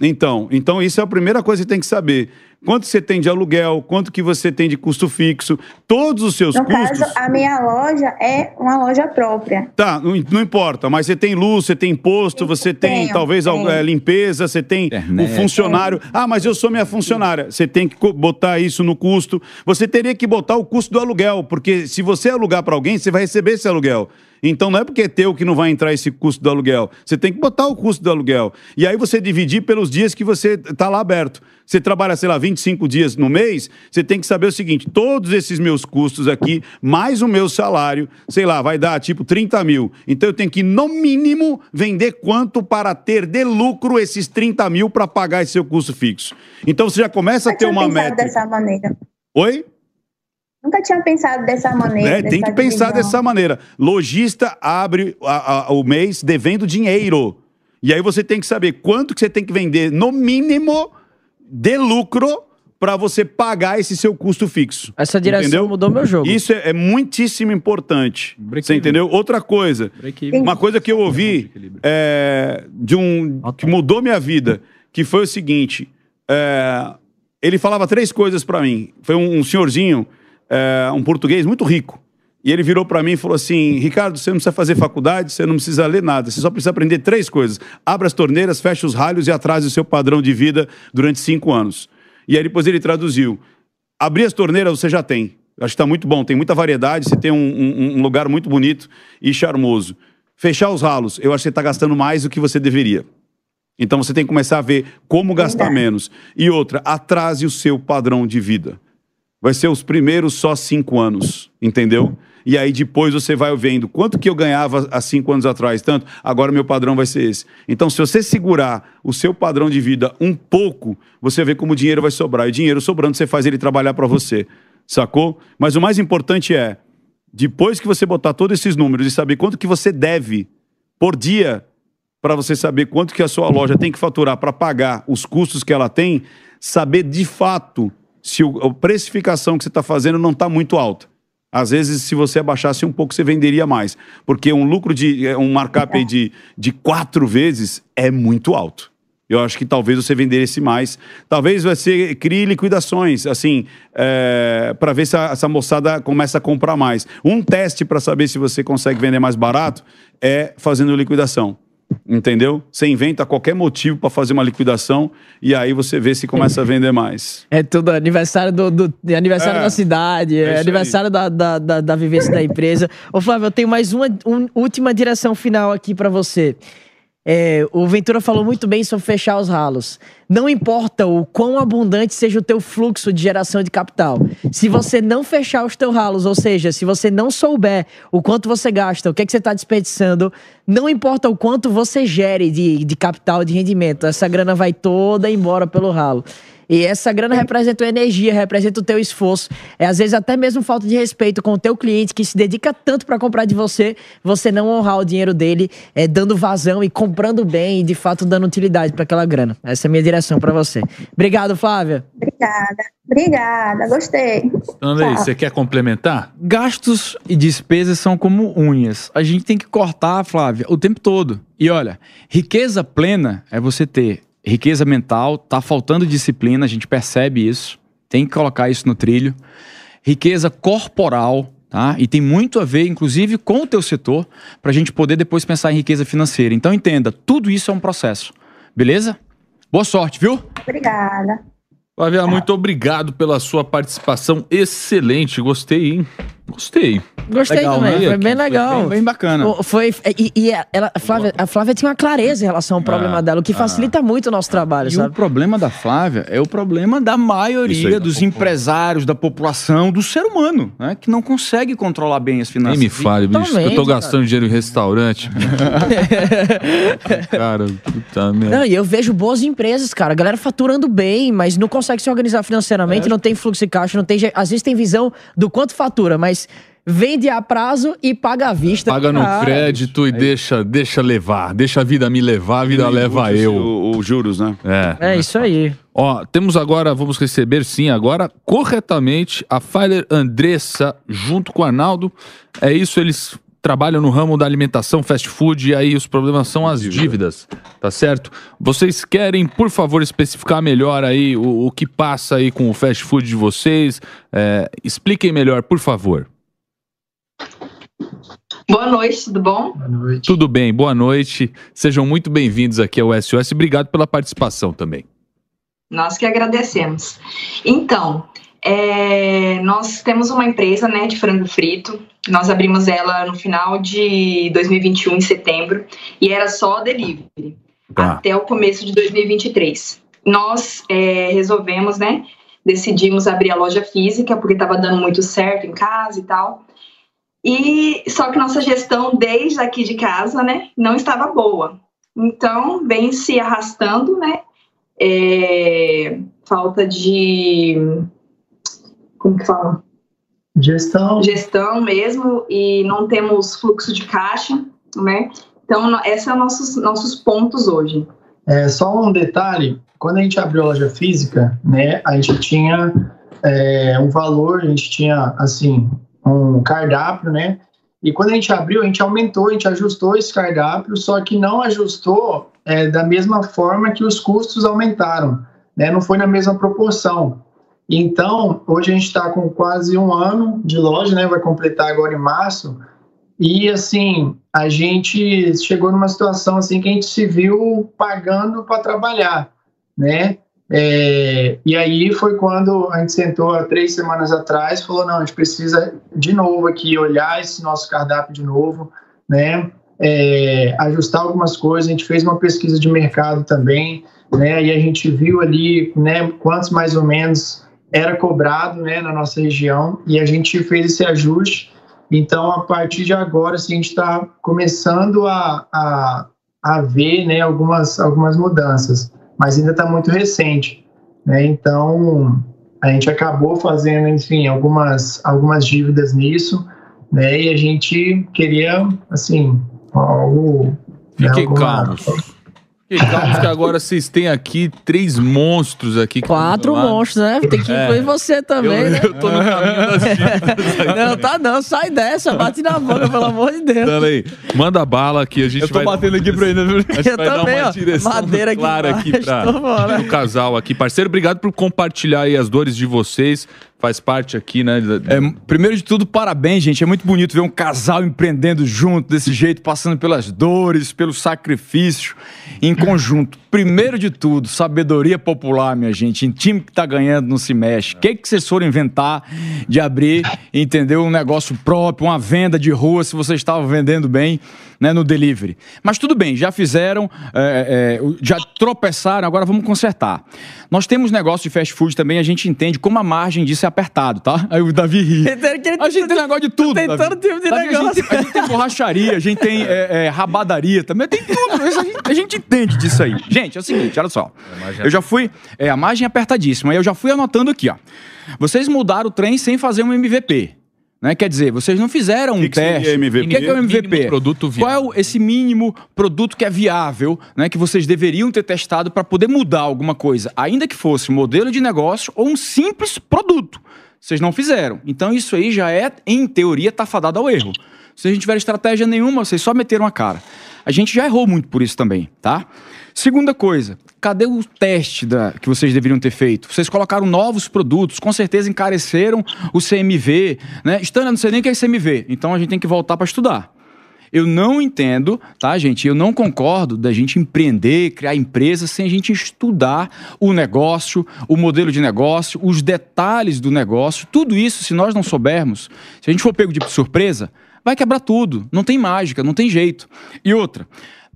B: Então, então isso é a primeira coisa que você tem que saber. Quanto você tem de aluguel, quanto que você tem de custo fixo, todos os seus
F: No
B: custos.
F: caso, a minha loja é uma loja própria.
B: Tá, não, não importa, mas você tem luz, você tem imposto, você tem
F: Tenho,
B: talvez
F: tenho.
B: é, limpeza, você tem o funcionário. Ah, mas eu sou minha funcionária. Você tem que botar isso no custo. Você teria que botar o custo do aluguel, porque se você alugar para alguém, você vai receber esse aluguel. Então não é porque é teu que não vai entrar esse custo do aluguel. Você tem que botar o custo do aluguel. E aí você dividir pelos dias que você está lá aberto. Você trabalha, sei lá, 25 dias no mês, você tem que saber o seguinte: todos esses meus custos aqui, mais o meu salário, sei lá, vai dar tipo 30 mil. Então eu tenho que, no mínimo, vender quanto para ter de lucro esses 30 mil para pagar esse seu custo fixo. Então você já começa a ter uma
F: pensado
B: métrica.
F: dessa maneira.
B: Oi?
F: Nunca tinha pensado dessa maneira.
B: É, tem que
F: dessa
B: pensar
F: divisão.
B: dessa maneira. Lojista abre a- a- o mês devendo dinheiro. E aí você tem que saber quanto que você tem que vender, no mínimo, de lucro para você pagar esse seu custo fixo.
C: Essa direção
B: entendeu?
C: mudou meu jogo.
B: Isso é, é muitíssimo importante. Você entendeu? Outra coisa, uma coisa que eu ouvi é, de um que mudou minha vida, que foi o seguinte: é, ele falava três coisas para mim. Foi um, um senhorzinho, é, um português muito rico. E ele virou para mim e falou assim: Ricardo, você não precisa fazer faculdade, você não precisa ler nada, você só precisa aprender três coisas. Abra as torneiras, feche os ralhos e atrase o seu padrão de vida durante cinco anos. E aí depois ele traduziu: abrir as torneiras você já tem. Acho que está muito bom, tem muita variedade, você tem um, um- um lugar muito bonito e charmoso. Fechar os ralos, eu acho que você está gastando mais do que você deveria. Então você tem que começar a ver como gastar menos. E outra, atrase o seu padrão de vida. Vai ser os primeiros só cinco anos, entendeu? E aí depois você vai vendo quanto que eu ganhava há cinco anos atrás, tanto, agora meu padrão vai ser esse. Então, se você segurar o seu padrão de vida um pouco, você vê como o dinheiro vai sobrar. E o dinheiro sobrando, você faz ele trabalhar para você. Sacou? Mas o mais importante é, depois que você botar todos esses números e saber quanto que você deve por dia para você saber quanto que a sua loja tem que faturar para pagar os custos que ela tem, saber de fato se a precificação que você está fazendo não está muito alta. Às vezes, se você abaixasse um pouco, você venderia mais. Porque um lucro de. é, um markup de, de quatro vezes é muito alto. Eu acho que talvez você vendesse mais. Talvez você crie liquidações, assim, para ver se a- essa moçada começa a comprar mais. Um teste para saber se você consegue vender mais barato é fazendo liquidação. Entendeu? Você inventa qualquer motivo para fazer uma liquidação e aí você vê se começa a vender mais.
C: É tudo aniversário do, do- é aniversário
B: É.
C: da cidade,
B: É
C: é, aniversário da, da, da, da vivência da empresa. Ô, Flávio, eu tenho mais uma um- última direção final aqui pra você. É, o Ventura falou muito bem sobre fechar os ralos. Não importa o quão abundante seja o teu fluxo de geração de capital. Se você não fechar os teus ralos, ou seja, se você não souber o quanto você gasta, o que, é que você está desperdiçando, não importa o quanto você gere de, de capital, de rendimento, essa grana vai toda embora pelo ralo. E essa grana representa a energia, representa o teu esforço. É às vezes até mesmo falta de respeito com o teu cliente que se dedica tanto para comprar de você, você não honrar o dinheiro dele, é, dando vazão e comprando bem e de fato dando utilidade para aquela grana. Essa é a minha direção para você. Obrigado, Flávia.
F: Obrigada. Obrigada, gostei.
A: Andrei, você quer complementar?
D: Gastos e despesas são como unhas. A gente tem que cortar, Flávia, o tempo todo. E olha, riqueza plena é você ter riqueza mental, tá faltando disciplina, a gente percebe isso. Tem que colocar isso no trilho. Riqueza corporal, tá? E tem muito a ver, inclusive, com o teu setor, para a gente poder depois pensar em riqueza financeira. Então entenda, tudo isso é um processo. Beleza? Boa sorte, viu?
F: Obrigada.
A: Flávia, muito obrigado pela sua participação excelente. Gostei, hein? Gostei.
C: Gostei
D: Legal,
C: também,
D: né?
C: foi bem legal.
D: bem- bem bacana.
C: Foi, e, e ela, a, Flávia, a Flávia tinha uma clareza em relação ao problema
D: Ah,
C: dela, o que facilita muito o nosso trabalho,
D: E
C: sabe?
D: o problema da Flávia é o problema da maioria
B: aí,
D: dos empresários, da população, do ser humano, né? Que não consegue controlar bem as
A: Nem
D: finanças.
A: me fale, bicho. que Eu tô
C: Totalmente,
A: gastando dinheiro em restaurante. cara, puta merda.
C: Não, e eu vejo boas empresas, cara. A galera faturando bem, mas não consegue se organizar financeiramente, não tem fluxo de caixa, não tem. Às vezes tem visão do quanto fatura, mas vende a prazo e paga à vista.
A: Paga no
C: Cara,
A: crédito e deixa, deixa levar. Deixa a vida me levar, a vida
B: E
A: leva eu.
B: Os juros, né?
A: É.
C: É isso aí.
A: Ó, temos agora, vamos receber sim agora, corretamente, a Filer Andressa junto com o Arnaldo. É isso, eles trabalham no ramo da alimentação, fast food, e aí os problemas são as dívidas, tá certo? Vocês querem, por favor, especificar melhor aí o, o que passa aí com o fast food de vocês? É, expliquem melhor, por favor.
G: Boa noite, tudo bom?
A: Tudo bem, boa noite. Sejam muito bem-vindos aqui ao SOS. Obrigado pela participação também.
G: Nós que agradecemos. Então, é, nós temos uma empresa né, de frango frito. Nós abrimos ela no final de 2021, em setembro, e era só delivery,
A: Tá.
G: até o começo de 2023. Nós é, resolvemos, né? Decidimos abrir a loja física, porque estava dando muito certo em casa e tal. E só que nossa gestão desde aqui de casa, né, não estava boa. Então, vem se arrastando, né? é, falta de. Como que fala?
H: Gestão.
G: Gestão mesmo, e não temos fluxo de caixa, né? Então, esses são nossos, nossos pontos hoje.
H: É, só um detalhe, quando a gente abriu a loja física, né, a gente tinha é, um valor, a gente tinha, assim, um cardápio, né, e quando a gente abriu, a gente aumentou, a gente ajustou esse cardápio, só que não ajustou é, da mesma forma que os custos aumentaram, né, não foi na mesma proporção. Então, hoje a gente está com quase um ano de loja, né, vai completar agora em março, e assim, a gente chegou numa situação assim que a gente se viu pagando para trabalhar, né? É, e aí foi quando a gente sentou há três semanas atrás, falou não, a gente precisa de novo aqui olhar esse nosso cardápio de novo, né? É, ajustar algumas coisas. A gente fez uma pesquisa de mercado também, né? E a gente viu ali, né? Quantos mais ou menos era cobrado, né? Na nossa região e a gente fez esse ajuste então, a partir de agora, assim, a gente está começando a, a, a ver né, algumas, algumas mudanças, mas ainda está muito recente. Né? Então, a gente acabou fazendo, enfim, algumas, algumas dívidas nisso, né? e a gente queria, assim, algo. né,
A: Fiquem
H: alguma-
A: calmos. Fiquem calmos que agora vocês têm aqui três monstros aqui.
C: Quatro monstros, né? Tem que
A: É.
C: incluir você também,
A: Eu-
C: né?
A: eu tô no caminho das dívidas
C: Não, tá não, sai dessa, bate na boca, pelo amor de Deus.
A: Stanley, manda bala aqui, a gente
D: Eu tô
A: vai...
D: batendo aqui pra ele.
A: A gente
C: Eu
A: vai dar
C: também,
A: uma
C: ó,
A: direção
C: madeira aqui
A: clara aqui
C: embaixo,
A: pra,
C: fora.
A: pro casal aqui. Parceiro, obrigado por compartilhar aí as dores de vocês. Faz parte aqui, né?
D: É, primeiro de tudo, parabéns, gente. É muito bonito ver um casal empreendendo junto, desse jeito, passando pelas dores, pelo sacrifício, em conjunto. Primeiro de tudo, sabedoria popular, minha gente. Em time que tá ganhando não se mexe. O que, que vocês foram inventar de abrir, entendeu? Um negócio próprio, uma venda de rua, se vocês estavam vendendo bem, né, no delivery. Mas tudo bem, já fizeram, é, é, já tropeçaram, agora vamos consertar. Nós temos negócio de fast food também, a gente entende como a margem disso é apertado, tá? Aí o Davi ri. A gente tem negócio de tudo.
C: Tem todo tipo de
D: Davi, A gente,
C: negócio.
D: a gente tem borracharia, a gente tem é, é, rabadaria também, tem tudo. A gente, a gente entende disso aí. Gente, é o seguinte, olha só. Eu já fui. É, a margem é apertadíssima. Eu já fui anotando aqui, ó. Vocês mudaram o trem sem fazer um MVP. Né? Quer dizer, vocês não fizeram um
B: que
D: teste.
B: MVP?
D: O que, que é o MVP?
A: Produto
D: Qual é esse mínimo produto que é viável, né? Que vocês deveriam ter testado para poder mudar alguma coisa, ainda que fosse um modelo de negócio ou um simples produto. Vocês não fizeram. Então isso aí já é, em teoria, tá fadado ao erro. Se a gente tiver estratégia nenhuma, vocês só meteram a cara. A gente já errou muito por isso também, tá? Segunda coisa, cadê o teste da, que vocês deveriam ter feito? Vocês colocaram novos produtos, com certeza encareceram o CMV, né? Estando, eu não sei nem o que é CMV, então a gente tem que voltar para estudar. Eu não entendo, tá, gente? Eu não concordo da gente empreender, criar empresas sem a gente estudar o negócio, o modelo de negócio, os detalhes do negócio. Tudo isso, se nós não soubermos, se a gente for pego de surpresa, vai quebrar tudo. Não tem mágica, não tem jeito. E outra,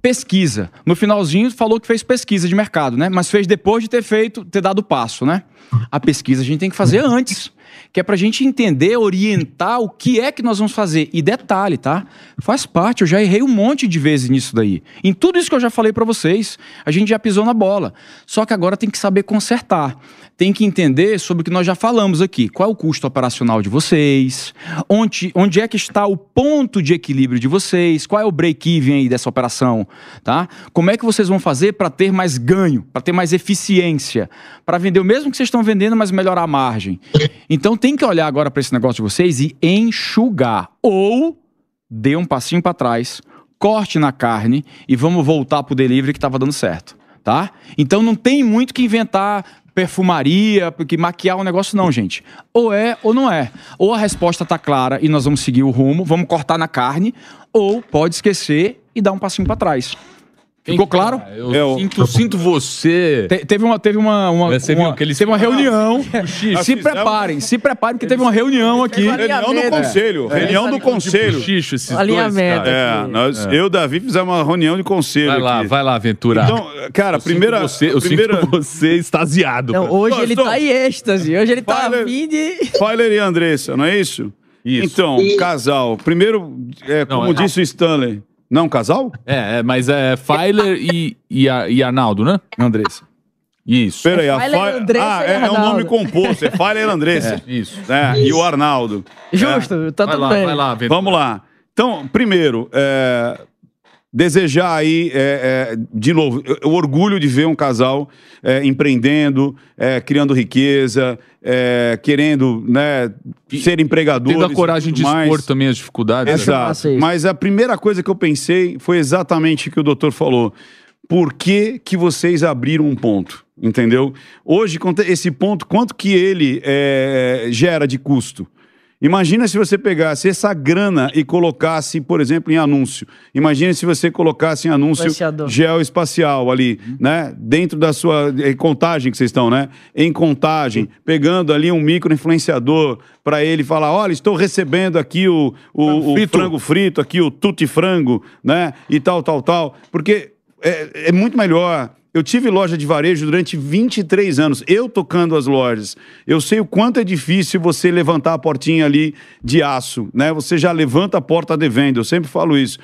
D: pesquisa. No finalzinho falou que fez pesquisa de mercado, né? Mas fez depois de ter feito, ter dado o passo, né? A pesquisa a gente tem que fazer antes, que é pra gente entender, orientar o que é que nós vamos fazer. E detalhe, tá? Faz parte, eu já errei um monte de vezes nisso daí. Em tudo isso que eu já falei pra vocês, a gente já pisou na bola. Só que agora tem que saber consertar. Tem que entender sobre o que nós já falamos aqui. Qual é o custo operacional de vocês? Onde, onde é que está o ponto de equilíbrio de vocês? Qual é o break-even aí dessa operação? Tá? Como é que vocês vão fazer para ter mais ganho, para ter mais eficiência, para vender o mesmo que vocês estão vendendo, mas melhorar a margem? Então tem que olhar agora para esse negócio de vocês e enxugar. Ou dê um passinho para trás, corte na carne e vamos voltar pro delivery que estava dando certo, tá? Então não tem muito que inventar perfumaria, porque maquiar o negócio não, gente. Ou é ou não é. Ou a resposta tá clara e nós vamos seguir o rumo, vamos cortar na carne, ou pode esquecer e dar um passinho para trás. Ficou claro?
A: Eu sinto, sinto você.
D: Te- teve uma, teve uma, uma,
A: Você
D: uma-
A: viu que eles-
D: teve uma reunião.
B: Nós
D: se
B: fizemos-
D: preparem, se preparem, porque teve uma reunião aqui.
B: Reunião do conselho.
D: É.
B: Reunião do conselho.
A: Xixo, esses
C: Alinhamento
A: dois, cara.
B: É, nós, eu e o Davi fizemos uma reunião de conselho.
A: Vai lá,
B: aqui.
A: vai lá, Ventura.
B: Então, cara, a
A: Eu
B: primeira.
A: sinto você, eu
B: a primeira...
A: sinto você extasiado.
C: Não, hoje ele tá em êxtase. Hoje ele tá
B: Fala-
C: afim de.
B: Feiler e Andressa, não é isso?
A: Isso.
B: Então, casal. Primeiro, é,
A: Não,
B: como
A: é-
B: disse o Stanley. Não, casal?
A: É, é, mas é Feiler e, e, a- e Arnaldo, né?
D: Andressa.
A: Isso.
B: Peraí, a
C: Feiler,
B: Fe-
C: Andressa
B: Ah,
C: e
B: é, é um
C: Arnaldo.
B: nome composto. É Feiler e Andressa.
A: É, isso.
B: né? E o Arnaldo.
C: Justo, tá
A: Vai
C: tudo
A: lá,
C: bem.
A: vai lá.
B: Vamos lá. Então, primeiro, é, desejar aí, é, é, de novo, o orgulho de ver um casal é, empreendendo, é, criando riqueza, é, querendo né, ser empregadores.
A: Tendo a coragem de
B: mais.
A: expor também as dificuldades. né?
B: Exato. Mas a primeira coisa que eu pensei foi exatamente o que o doutor falou. Por que, que vocês abriram um ponto? Entendeu? Hoje, esse ponto, quanto que ele é, gera de custo? Imagina se você pegasse essa grana e colocasse, por exemplo, em anúncio. Imagina se você colocasse em anúncio
C: Influenciador.
B: geoespacial ali, né? Dentro da sua eh, contagem que vocês estão, né? Em contagem, pegando ali um micro influenciador para ele falar: olha, estou recebendo aqui o, o, o frango frito, aqui o tutti frango, né? E tal, tal, tal. Porque é, é muito melhor. Eu tive loja de varejo durante 23 anos, eu tocando as lojas. Eu sei o quanto é difícil você levantar a portinha ali de aço, né? Você já levanta a porta de venda, eu sempre falo isso.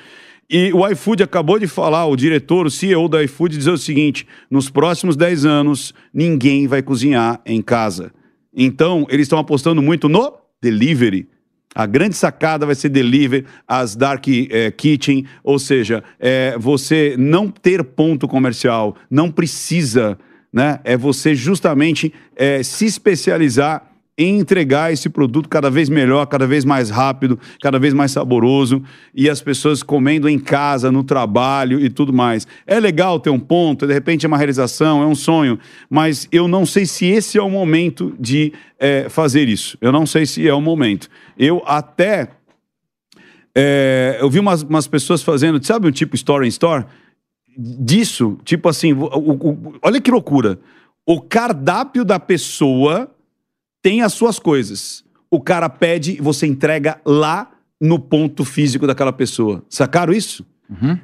B: E o iFood acabou de falar, o diretor, o CEO do iFood, dizer o seguinte: nos próximos 10 anos, ninguém vai cozinhar em casa. Então, eles estão apostando muito no delivery. A grande sacada vai ser delivery, as dark eh, kitchen, ou seja, é você não ter ponto comercial, não precisa, né? É você justamente eh, se especializar em entregar esse produto cada vez melhor, cada vez mais rápido, cada vez mais saboroso e as pessoas comendo em casa, no trabalho e tudo mais. É legal ter um ponto, de repente é uma realização, é um sonho, mas eu não sei se esse é o momento de eh, fazer isso. Eu não sei se é o momento. Eu até é, eu vi umas, umas pessoas fazendo, sabe um tipo store in store? Disso, tipo assim, o- o- o- olha que loucura. O cardápio da pessoa tem as suas coisas. O cara pede e você entrega lá no ponto físico daquela pessoa. Sacaram isso?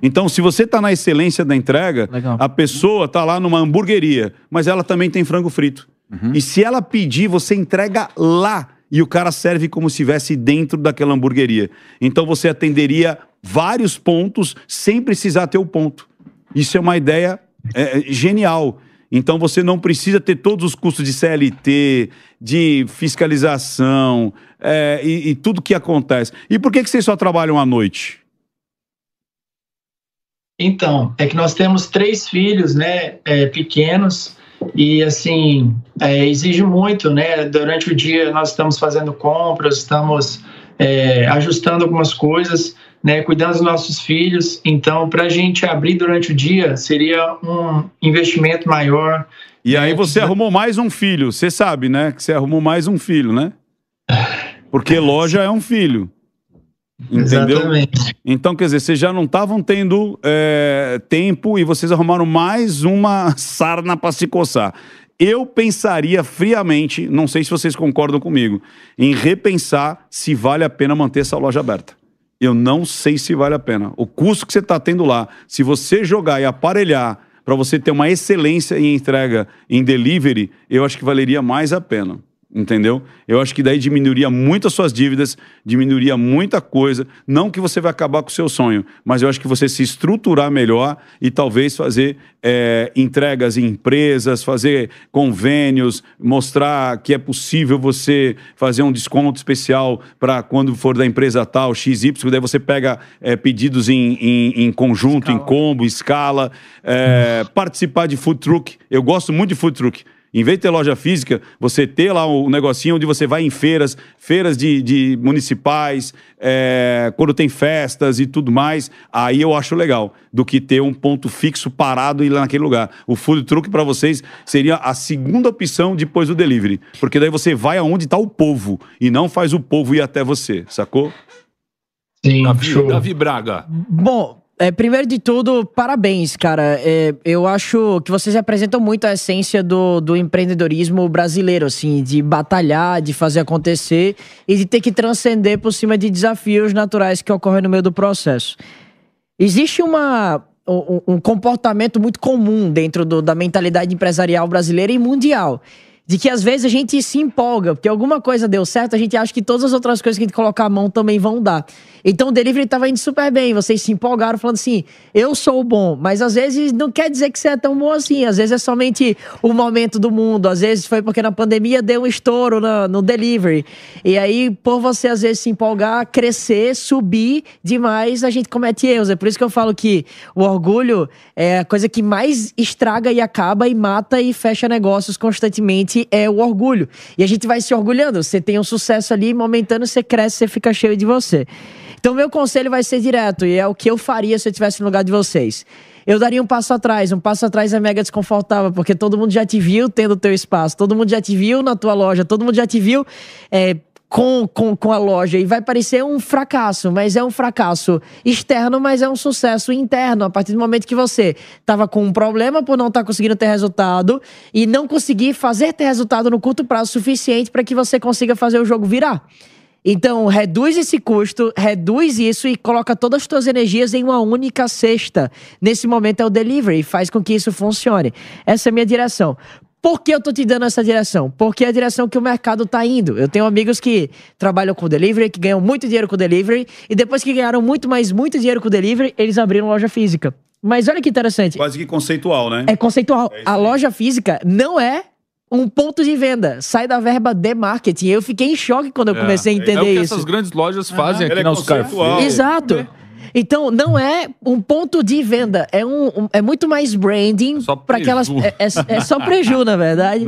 B: Então, se você tá na excelência da entrega, a pessoa tá lá numa hamburgueria, mas ela também tem frango frito. E se ela pedir, você entrega lá e o cara serve como se estivesse dentro daquela hamburgueria. Então você atenderia vários pontos sem precisar ter o ponto. Isso é uma ideia é, genial. Então você não precisa ter todos os custos de CLT, de fiscalização é, e, e tudo que acontece. E por que, que vocês só trabalham à noite?
H: Então, é que nós temos três filhos, né, é, pequenos, e assim, é, exige muito, né? Durante o dia nós estamos fazendo compras, estamos é, ajustando algumas coisas, né, cuidando dos nossos filhos. Então, para a gente abrir durante o dia seria um investimento maior.
B: E aí você arrumou mais um filho. Você sabe, né? Que você arrumou mais um filho, né? Porque loja é um filho. Entendeu?
H: Exatamente.
B: Então, quer dizer, vocês já não estavam tendo é, tempo e vocês arrumaram mais uma sarna para se coçar. Eu pensaria friamente, não sei se vocês concordam comigo, em repensar se vale a pena manter essa loja aberta. Eu não sei se vale a pena. O custo que você está tendo lá, se você jogar e aparelhar para você ter uma excelência em entrega em delivery, eu acho que valeria mais a pena. Entendeu? Eu acho que daí diminuiria muito as suas dívidas, diminuiria muita coisa. Não que você vai acabar com o seu sonho, mas eu acho que você se estruturar melhor e talvez fazer é, entregas em empresas, fazer convênios, mostrar que é possível você fazer um desconto especial para quando for da empresa tal, XY, daí você pega é, pedidos em, em, em conjunto, em combo, escala, é, participar de food truck. Eu gosto muito de food truck. Em vez de ter loja física, você ter lá um negocinho onde você vai em feiras, feiras de, de municipais, é, quando tem festas e tudo mais, aí eu acho legal, do que ter um ponto fixo parado e ir lá naquele lugar. O food truck para vocês seria a segunda opção depois do delivery, porque daí você vai aonde está o povo e não faz o povo ir até você, sacou?
H: Sim,
A: Davi, Davi Braga.
C: Bom, é, primeiro de tudo, parabéns, cara. É, eu acho que vocês representam muito a essência do, do empreendedorismo brasileiro, assim, de batalhar, de fazer acontecer e de ter que transcender por cima de desafios naturais que ocorrem no meio do processo. Existe uma, um, um comportamento muito comum dentro do- da mentalidade empresarial brasileira e mundial, de que às vezes a gente se empolga, porque alguma coisa deu certo, a gente acha que todas as outras coisas que a gente colocar a mão também vão dar. Então o delivery tava indo super bem, vocês se empolgaram falando assim, eu sou bom, mas às vezes não quer dizer que você é tão bom assim, às vezes é somente o momento do mundo, às vezes foi porque na pandemia deu um estouro na- no delivery. E aí, por você às vezes se empolgar, crescer, subir demais, a gente comete erros. É por isso que eu falo que o orgulho é a coisa que mais estraga e acaba e mata e fecha negócios constantemente é o orgulho. E a gente vai se orgulhando. Você tem um sucesso ali, momentâneo, você cresce, você fica cheio de você. Então, meu conselho vai ser direto, e é o que eu faria se eu estivesse no lugar de vocês. Eu daria um passo atrás. Um passo atrás é mega desconfortável, porque todo mundo já te viu tendo o teu espaço, todo mundo já te viu na tua loja, todo mundo já te viu é, com, com, com a loja. E vai parecer um fracasso, mas é um fracasso externo, mas é um sucesso interno. A partir do momento que você tava com um problema por não estar conseguindo ter resultado e não conseguir fazer ter resultado no curto prazo suficiente para que você consiga fazer o jogo virar. Então, reduz esse custo, reduz isso e coloca todas as tuas energias em uma única cesta. Nesse momento é o delivery, faz com que isso funcione. Essa é a minha direção. Por que eu tô te dando essa direção? Porque é a direção que o mercado tá indo. Eu tenho amigos que trabalham com delivery, que ganham muito dinheiro com delivery, e depois que ganharam muito, mais muito dinheiro com delivery, eles abriram loja física. Mas olha que interessante.
B: Quase que conceitual, né?
C: É conceitual. a loja física não é um ponto de venda. Sai da verba de marketing. Eu fiquei em choque quando eu comecei a entender
A: é o que
C: isso.
A: essas grandes lojas fazem aqui
B: é
A: na Oscar
B: conceitual.
A: Freire.
C: Então, não é um ponto de venda, é, um, um- é muito mais branding para aquelas. É, é- é só preju, na verdade.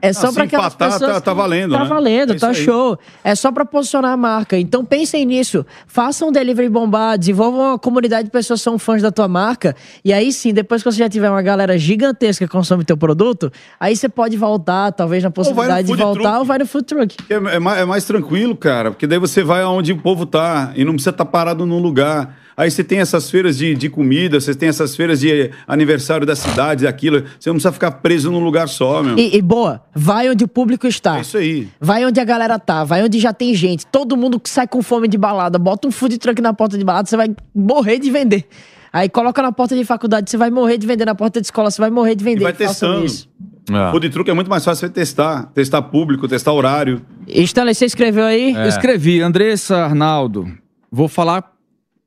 C: É só
B: Ah,
C: para aquelas
B: empatar,
C: pessoas.
B: tá- tá valendo,
C: Tá
B: né?
C: valendo,
B: É
C: tá
B: aí.
C: show. É só para posicionar a marca. Então, pensem nisso. Façam um delivery bombar, desenvolvam uma comunidade de pessoas que são fãs da tua marca. E aí sim, depois que você já tiver uma galera gigantesca que consome teu produto, aí você pode voltar, talvez na possibilidade de voltar,
B: truck.
C: ou vai no food truck.
B: É, é mais, é mais tranquilo, cara, porque daí você vai aonde o povo tá e não precisa estar parado num lugar. Aí você tem essas feiras de, de comida, você tem essas feiras de aniversário da cidade, aquilo. Você não precisa ficar preso num lugar só, meu.
C: E, e boa, vai onde o público está. É
B: isso aí.
C: Vai onde a galera tá, vai onde já tem gente. Todo mundo que sai com fome de balada, bota um food truck na porta de balada, você vai morrer de vender. Aí coloca na porta de faculdade, você vai morrer de vender. Na porta de escola, você vai morrer de
B: E
C: vender.
B: vai
C: Façam
B: testando.
C: isso.
B: Food truck é muito mais fácil você testar. Testar público, testar horário.
C: Stanley, você escreveu aí?
D: Eu escrevi, Andressa Arnaldo, vou falar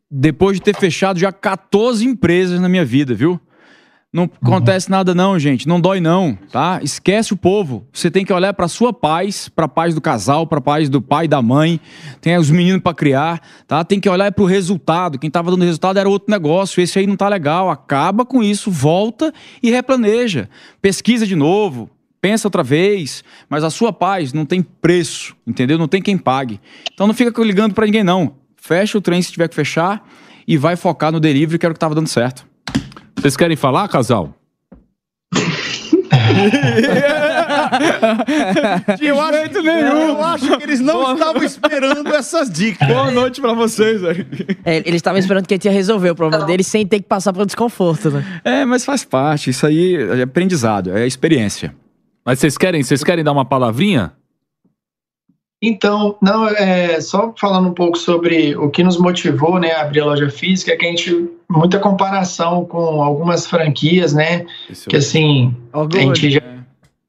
D: depois de ter fechado já 14 empresas na minha vida, viu? Não acontece nada não, gente, não dói não, tá? Esquece o povo. Você tem que olhar pra sua paz, pra paz do casal, pra paz do pai da mãe. Tem os meninos pra criar, tá? Tem que olhar pro resultado. Quem tava dando resultado era outro negócio. Esse aí não tá legal. Acaba com isso, volta e replaneja. Pesquisa de novo, pensa outra vez, mas a sua paz não tem preço, entendeu? Não tem quem pague. Então não fica ligando pra ninguém não. Fecha o trem se tiver que fechar e vai focar no delivery, que era o que tava dando certo.
A: Vocês querem falar, casal?
B: eu acho, eu acho que eles não estavam esperando essas dicas.
D: Boa noite pra vocês, velho.
C: É, eles estavam esperando que a gente ia resolver o problema deles sem ter que passar pelo desconforto, né?
D: É, mas faz parte. Isso aí é aprendizado, é experiência.
A: Mas vocês querem, vocês querem dar uma palavrinha?
H: Então, não, é, só falando um pouco sobre o que nos motivou né, a abrir a loja física, é que a gente, muita comparação com algumas franquias, né? Que assim, a gente já,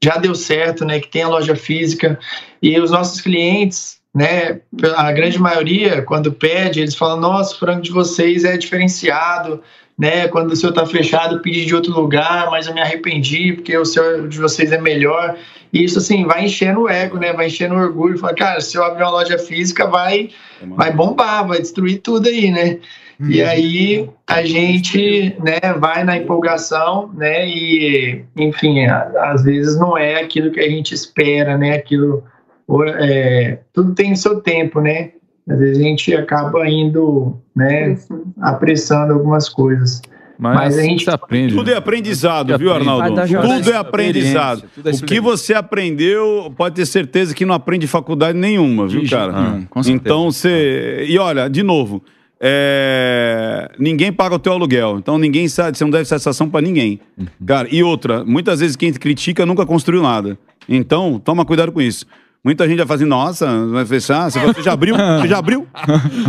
H: já deu certo, né? Que tem a loja física e os nossos clientes, né? A grande maioria, quando pede, eles falam: Nossa, o frango de vocês é diferenciado, né? Quando o seu tá fechado, pedi de outro lugar, mas eu me arrependi porque o seu de vocês é melhor. E isso assim vai enchendo o ego, né? Vai enchendo o orgulho. Fala, cara, se eu abrir uma loja física, vai, vai bombar, vai destruir tudo aí, né? E aí a gente, né, vai na empolgação, né? E enfim, a- às vezes não é aquilo que a gente espera, né? Aquilo, o- é, tudo tem seu tempo, né? Às vezes a gente acaba indo, né, apressando algumas coisas.
A: Mas,
H: a gente
A: aprende.
B: Tudo é aprendizado,
A: Tudo
B: viu. Arnaldo? Tudo é aprendizado.
A: tudo é
B: O que você aprendeu, pode ter certeza que não aprende faculdade nenhuma, viu,
D: De
B: cara?
D: nenhum, com certeza.
B: então você. E olha, de novo. é, Ninguém paga o teu aluguel, então ninguém sabe, você não deve satisfação pra ninguém.
A: Uhum.
B: Cara, e outra, muitas vezes quem te critica nunca construiu nada. Então, toma cuidado com isso. Muita gente vai fazer, nossa, vai fechar. Você, você já abriu? Você já abriu?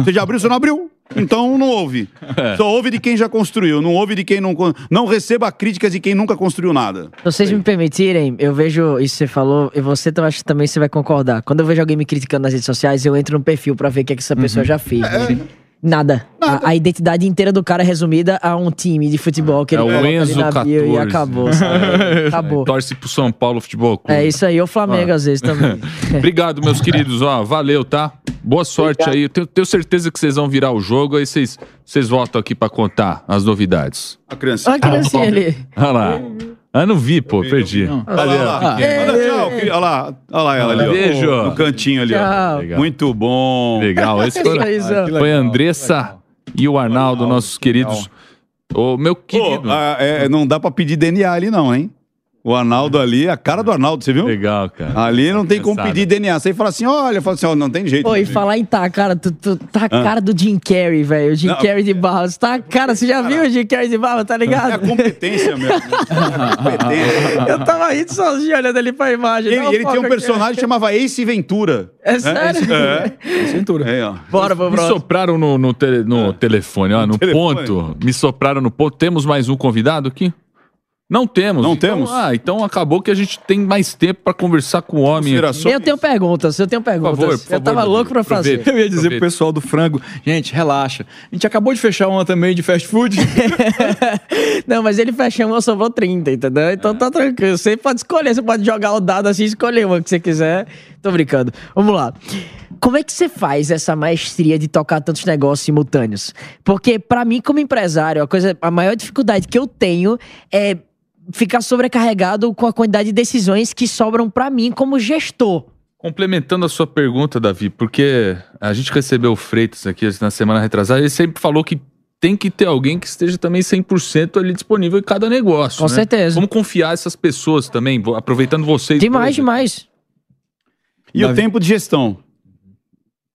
B: Você já abriu? Você não abriu? Então não ouve.
A: É.
B: Só ouve de quem já construiu, não ouve de quem não. Não receba críticas de quem nunca construiu nada.
C: Se vocês me permitirem, eu vejo isso que você falou, e você também acho que também você vai concordar. Quando eu vejo alguém me criticando nas redes sociais, eu entro no perfil pra ver o que, é que essa pessoa já fez. né? Nada. A, a identidade inteira do cara é resumida a um time de futebol que
A: É
C: ele
A: o
C: coloca ali
A: Enzo
C: na
A: 14.
C: bio e acabou. sabe? Acabou.
A: Torce pro São Paulo Futebol Clube.
C: É isso aí, o Flamengo
A: Ah.
C: às vezes também.
A: Obrigado, meus queridos. Ó, valeu, tá? Boa sorte aí. Eu tenho, tenho certeza que vocês vão virar o jogo. Aí vocês, vocês voltam aqui pra contar as novidades.
B: A criança.
C: Olha a criancinha ali.
A: Olha lá. Ah, não vi, pô. Perdi.
B: Olha lá, olha lá, olha lá ela ali, ó.
A: Beijo.
B: No cantinho ali, ó. Muito bom.
A: Legal. Esse foi,
C: Zé.
A: foi a Andressa e o Arnaldo, nossos queridos. Ô, meu querido.
B: Pô, ah, é, não dá pra pedir DNA ali, não, hein? O Arnaldo ali, a cara do Arnaldo, você viu?
A: Legal, cara.
B: Ali não tem como pedir DNA. Você fala assim, olha, fala assim, ó, não tem jeito.
C: Pô, e
B: amigo.
C: falar em tá, cara, tu, tu tá a
B: Ah.
C: cara do Jim Carrey, velho. O Jim
B: Não.
C: Carrey de Barros. Tá, cara, você já viu o Jim Carrey de Barros, tá
B: É a
C: ligado?
B: competência mesmo. É a competência.
C: Eu tava rindo sozinho olhando ali pra imagem.
B: Ele,
C: um
B: ele tem um
C: aqui.
B: personagem que chamava Ace Ventura.
C: É sério?
B: É. Ace Ventura. É, ó.
C: Bora pro
A: Me
C: próximo.
A: sopraram no, no, tele- no telefone, ó, no
B: telefone.
A: ponto. Me sopraram no ponto. Temos mais um convidado aqui? Não temos.
B: Não
A: Então,
B: temos?
A: Ah, então acabou que a gente tem mais tempo pra conversar com o homem.
C: Eu tenho perguntas, eu tenho perguntas.
A: favor, por
C: eu tava
A: favor,
C: louco pra fazer.
A: aproveita.
D: Eu ia dizer pro
A: Aproveita.
D: pessoal do frango, gente, relaxa. A gente acabou de fechar uma também de fast food.
C: Não, mas ele fecha uma, sobrou 30, entendeu? Então tá tranquilo. Você pode escolher, você pode jogar o dado assim e escolher uma que você quiser. Tô brincando. Vamos lá. Como é que você faz essa maestria de tocar tantos negócios simultâneos? Porque pra mim, como empresário, a coisa, a maior dificuldade que eu tenho é ficar sobrecarregado com a quantidade de decisões que sobram pra mim como gestor.
A: Complementando a sua pergunta, Davi, porque a gente recebeu o Freitas aqui na semana retrasada, ele sempre falou que tem que ter alguém que esteja também 100% ali disponível em cada negócio.
C: Com
A: né?
C: certeza.
A: Como confiar essas pessoas também, aproveitando vocês.
C: Demais, demais.
B: E o tempo de gestão.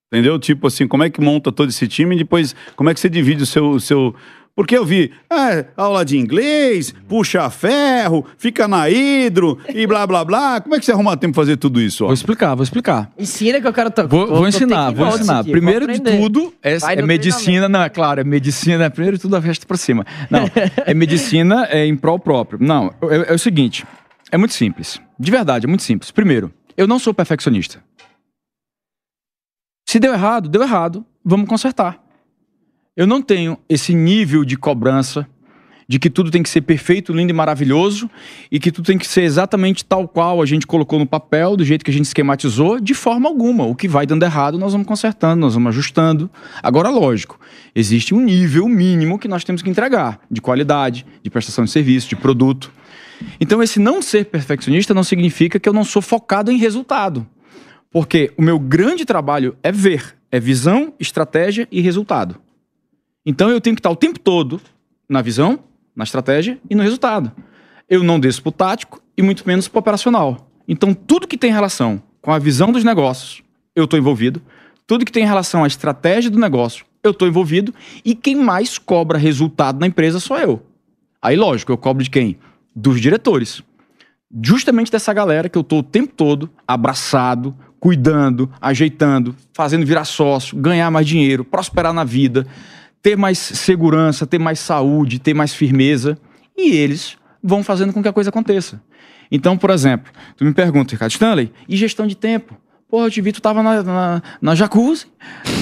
B: Entendeu? Tipo assim, como é que monta todo esse time e depois como é que você divide o seu. O seu... Porque eu vi ah, aula de inglês, puxa ferro, fica na hidro e blá blá blá. Como é que você arruma tempo pra fazer tudo isso? Ó?
D: Vou explicar, vou explicar.
C: Ensina que eu quero tocar.
D: Vou, vou ensinar, vou ensinar. Primeiro de tudo, é, é medicina, não, é claro, é medicina, primeiro de tudo a festa pra cima. Não, é medicina é em prol próprio. Não, é, é o seguinte, é muito simples. De verdade, é muito simples. Primeiro, eu não sou perfeccionista. Se deu errado, deu errado, vamos consertar. Eu não tenho esse nível de cobrança de que tudo tem que ser perfeito, lindo e maravilhoso e que tudo tem que ser exatamente tal qual a gente colocou no papel, do jeito que a gente esquematizou, de forma alguma. O que vai dando errado, nós vamos consertando, nós vamos ajustando. Agora, lógico, existe um nível mínimo que nós temos que entregar de qualidade, de prestação de serviço, de produto. Então, esse não ser perfeccionista não significa que eu não sou focado em resultado. Porque o meu grande trabalho é ver, é visão, estratégia e resultado. Então eu tenho que estar o tempo todo na visão, na estratégia e no resultado. Eu não desço pro tático e muito menos pro operacional. Então tudo que tem relação com a visão dos negócios, eu estou envolvido. Tudo que tem relação à estratégia do negócio, eu estou envolvido. E quem mais cobra resultado na empresa sou eu. Aí, lógico, eu cobro de quem? Dos diretores. Justamente dessa galera que eu estou o tempo todo abraçado, cuidando, ajeitando, fazendo virar sócio, ganhar mais dinheiro, prosperar na vida, ter mais segurança, ter mais saúde, ter mais firmeza. E eles vão fazendo com que a coisa aconteça. Então, por exemplo, tu me pergunta, Ricardo Stanley, e gestão de tempo? Porra, eu te vi, tu tava na, na, na jacuzzi,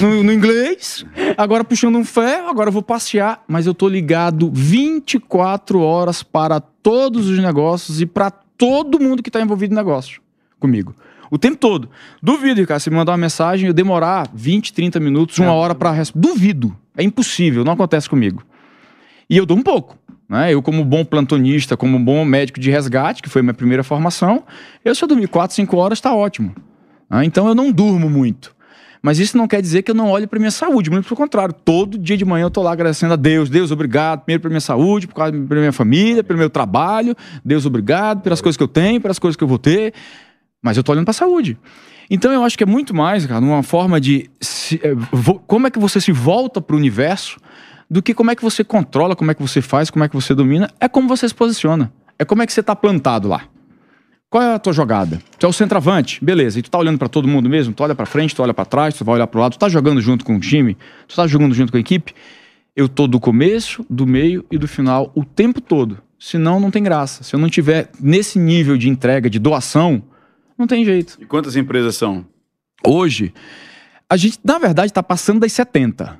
D: no, no inglês, agora puxando um ferro, agora eu vou passear, mas eu tô ligado 24 horas para todos os negócios e para todo mundo que tá envolvido no negócio comigo. O tempo todo. Duvido, Ricardo, você me mandar uma mensagem e eu demorar 20, 30 minutos, uma hora para responder. Duvido. É impossível, não acontece comigo. E eu dou um pouco. Né? Eu, como bom plantonista, como bom médico de resgate, que foi minha primeira formação, eu se eu dormir 4, 5 horas, está ótimo. né? Então eu não durmo muito. Mas isso não quer dizer que eu não olhe para minha saúde, muito pelo contrário. Todo dia de manhã eu tô lá agradecendo a Deus. Deus, obrigado, primeiro pela minha saúde, por causa da minha família, pelo meu trabalho. Deus, obrigado pelas coisas que eu tenho, pelas coisas que eu vou ter. Mas eu tô olhando para a saúde. Então eu acho que é muito mais, cara, uma forma de se- eh, como é que você se volta para o universo do que como é que você controla, como é que você faz, como é que você domina, é como você se posiciona. É como é que você está plantado lá. Qual é a tua jogada? Tu é o centroavante, beleza. E tu tá olhando pra todo mundo mesmo? Tu olha pra frente, tu olha pra trás, tu vai olhar pro lado, tu tá jogando junto com o time, tu tá jogando junto com a equipe. Eu tô do começo, do meio e do final o tempo todo. Senão não tem graça. Se eu não tiver nesse nível de entrega, de doação, não tem jeito.
B: E quantas empresas são?
D: Hoje, a gente, na verdade, está passando das 70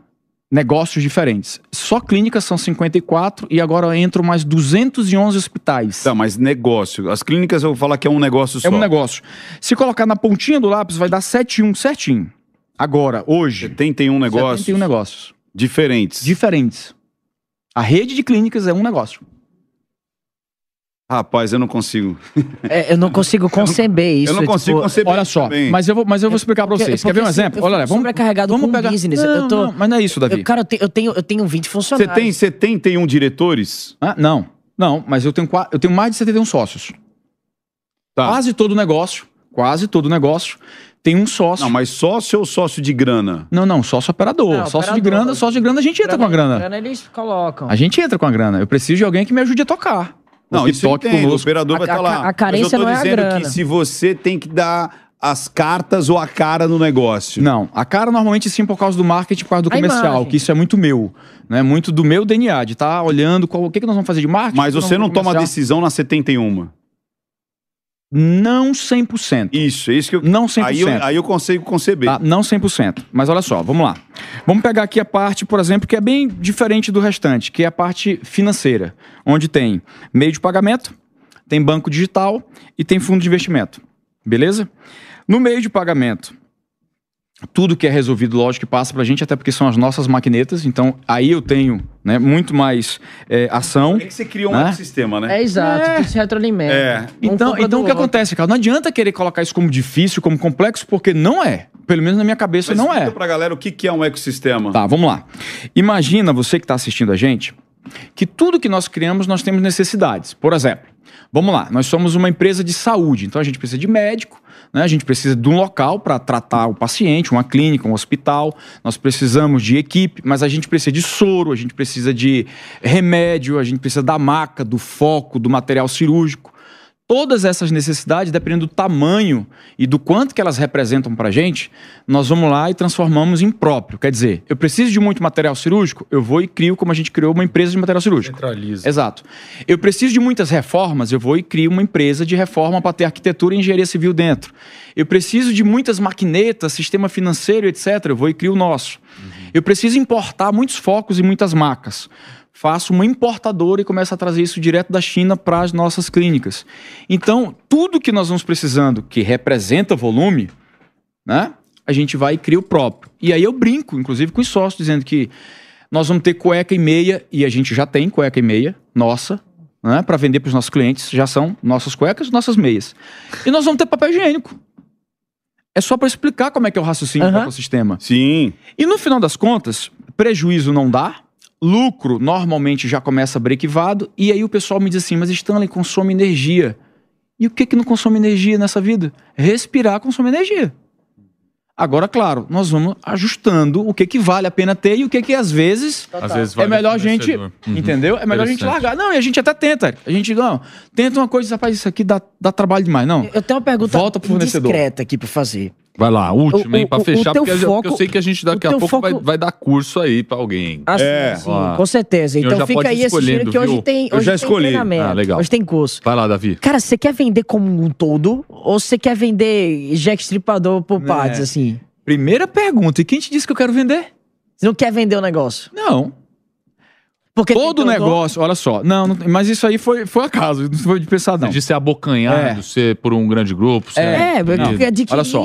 D: negócios diferentes. Só clínicas são 54 e agora entram mais 211 hospitais.
B: Tá, mas negócio. As clínicas eu vou falar que é um negócio só.
D: É um negócio. Se colocar na pontinha do lápis, vai dar 71 certinho. Agora, hoje.
B: 71 negócios.
D: 71 negócios.
B: Diferentes.
D: Diferentes. A rede de clínicas é um negócio.
B: Rapaz, eu não consigo.
C: É, eu não consigo conceber isso.
B: eu não consigo
C: tipo,
B: conceber
D: Olha só,
B: também.
D: mas eu vou, mas eu vou explicar pra vocês. Quer ver um exemplo?
C: eu
D: Olha vamos,
C: sobrecarregado
D: vamos
C: com
D: pegar...
C: business.
D: Não,
C: eu tô,
D: não, mas não é isso, Davi.
C: Eu, cara, eu tenho, eu, tenho, eu tenho 20
B: Você
C: funcionários.
B: tem 71 diretores?
D: Ah, não, não, mas eu tenho, eu tenho mais de 71 sócios.
B: Tá.
D: Quase todo negócio, quase todo negócio tem um sócio.
B: Não, mas sócio ou sócio de grana?
D: Não, não, sócio operador.
C: Não,
D: sócio de
C: operador.
D: grana, sócio de grana a gente entra com a grana.
C: grana eles colocam.
D: A gente entra com a grana. Eu preciso de alguém que me ajude a tocar.
B: Não, isso
D: toque
B: entendo, o
D: conosco.
B: operador vai
C: A-
B: estar
C: a-
B: lá.
C: a
B: Mas
C: carência
B: eu tô
C: não é a
B: dizendo
C: grana.
B: que se você tem que dar as cartas ou a cara no negócio.
D: Não, a cara normalmente sim por causa do marketing, por causa do
C: A
D: comercial,
C: imagem.
D: que isso é muito meu, né? Muito do meu DNA, de estar olhando qual, o que, que nós vamos fazer de marketing.
B: Mas
D: o
B: você não toma decisão na 71.
D: Não 100%.
B: Isso, é isso que eu.
D: Não 100%.
B: Aí eu, aí eu consigo conceber.
D: Tá? Não 100%. Mas olha só, vamos lá. Vamos pegar aqui a parte, por exemplo, que é bem diferente do restante, que é a parte financeira, onde tem meio de pagamento, tem banco digital e tem fundo de investimento. Beleza? No meio de pagamento, tudo que é resolvido, lógico, que passa pra gente, até porque são as nossas maquinetas, então aí eu tenho né, muito mais é, ação.
B: É que você cria um
D: né?
B: ecossistema, né?
C: É exato,
D: É.
C: que se retroalimenta.
B: É.
C: Um
D: Então, então o que
C: outro.
D: acontece, cara? Não adianta querer colocar isso como difícil, como complexo, porque não é. Pelo menos na minha cabeça
B: Mas
D: não
B: explica
D: é.
B: pra galera o que, que é um ecossistema.
D: Tá, vamos lá. Imagina você que está assistindo a gente que tudo que nós criamos nós temos necessidades. Por exemplo, vamos lá, nós somos uma empresa de saúde, então a gente precisa de médico, né? a gente precisa de um local para tratar o paciente, uma clínica, um hospital, nós precisamos de equipe, mas a gente precisa de soro, a gente precisa de remédio, a gente precisa da maca, do foco, do material cirúrgico. Todas essas necessidades, dependendo do tamanho e do quanto que elas representam para a gente, nós vamos lá e transformamos em próprio. Quer dizer, eu preciso de muito material cirúrgico, eu vou e crio como a gente criou uma empresa de material cirúrgico.
A: Centraliza.
D: Exato. Eu preciso de muitas reformas, eu vou e crio uma empresa de reforma para ter arquitetura e engenharia civil dentro. Eu preciso de muitas maquinetas, sistema financeiro, etc. Eu vou e crio o nosso. Eu preciso importar muitos focos e muitas macas. Faço uma importadora e começo a trazer isso direto da China para as nossas clínicas. Então, tudo que nós vamos precisando que representa volume, né? A gente vai e cria o próprio. E aí eu brinco, inclusive, com os sócios, dizendo que nós vamos ter cueca e meia, e a gente já tem cueca e meia, nossa, né? Para vender para os nossos clientes, já são nossas cuecas, nossas meias. E nós vamos ter papel higiênico. É só para explicar como é que é o raciocínio do
C: Aham.
D: ecossistema.
B: Sim.
D: E no final das contas, prejuízo não dá, lucro normalmente já começa brequivado, e aí o pessoal me diz assim, mas Stanley consome energia. E o que que não consome energia nessa vida? Respirar consome energia. Agora, claro, nós vamos ajustando o que que vale a pena ter e o que que às vezes,
A: Às vezes
D: é
A: vale
D: melhor a gente.
A: Uhum.
D: entendeu? É melhor a gente largar. Não, e a gente até tenta. A gente não, tenta uma coisa, rapaz, isso aqui dá, dá trabalho demais, não.
C: Eu tenho uma pergunta
D: Volta pro fornecedor.
C: discreta aqui pra fazer.
A: Vai lá, última,
C: O-
A: hein, pra
C: o- o
A: fechar,
C: teu
A: porque, eu- porque eu
C: foco-
A: sei que a gente daqui
C: o
A: a pouco vai,
C: foco-
A: vai dar curso aí pra alguém.
C: Assim,
B: É.
C: sim, com certeza.
A: O
C: Então
A: já
C: fica aí assistindo que hoje
A: viu?
C: tem,
B: Eu
C: hoje
B: já
C: tem
B: escolhi.
C: treinamento.
A: Ah, legal.
C: Hoje tem curso.
A: Vai lá, Davi.
C: Cara, você quer vender como um todo ou você quer vender Jack Stripador por partes, assim?
D: Primeira pergunta, e quem te disse que eu quero vender?
C: Você não quer vender o negócio?
D: Não.
C: Porque
D: Todo negócio, olha só. Não, não- mas isso aí foi, foi acaso, não foi de pensar, não.
A: De ser abocanhado,
D: É.
A: ser por um grande grupo. ser-
C: É, adquirir
D: olha só.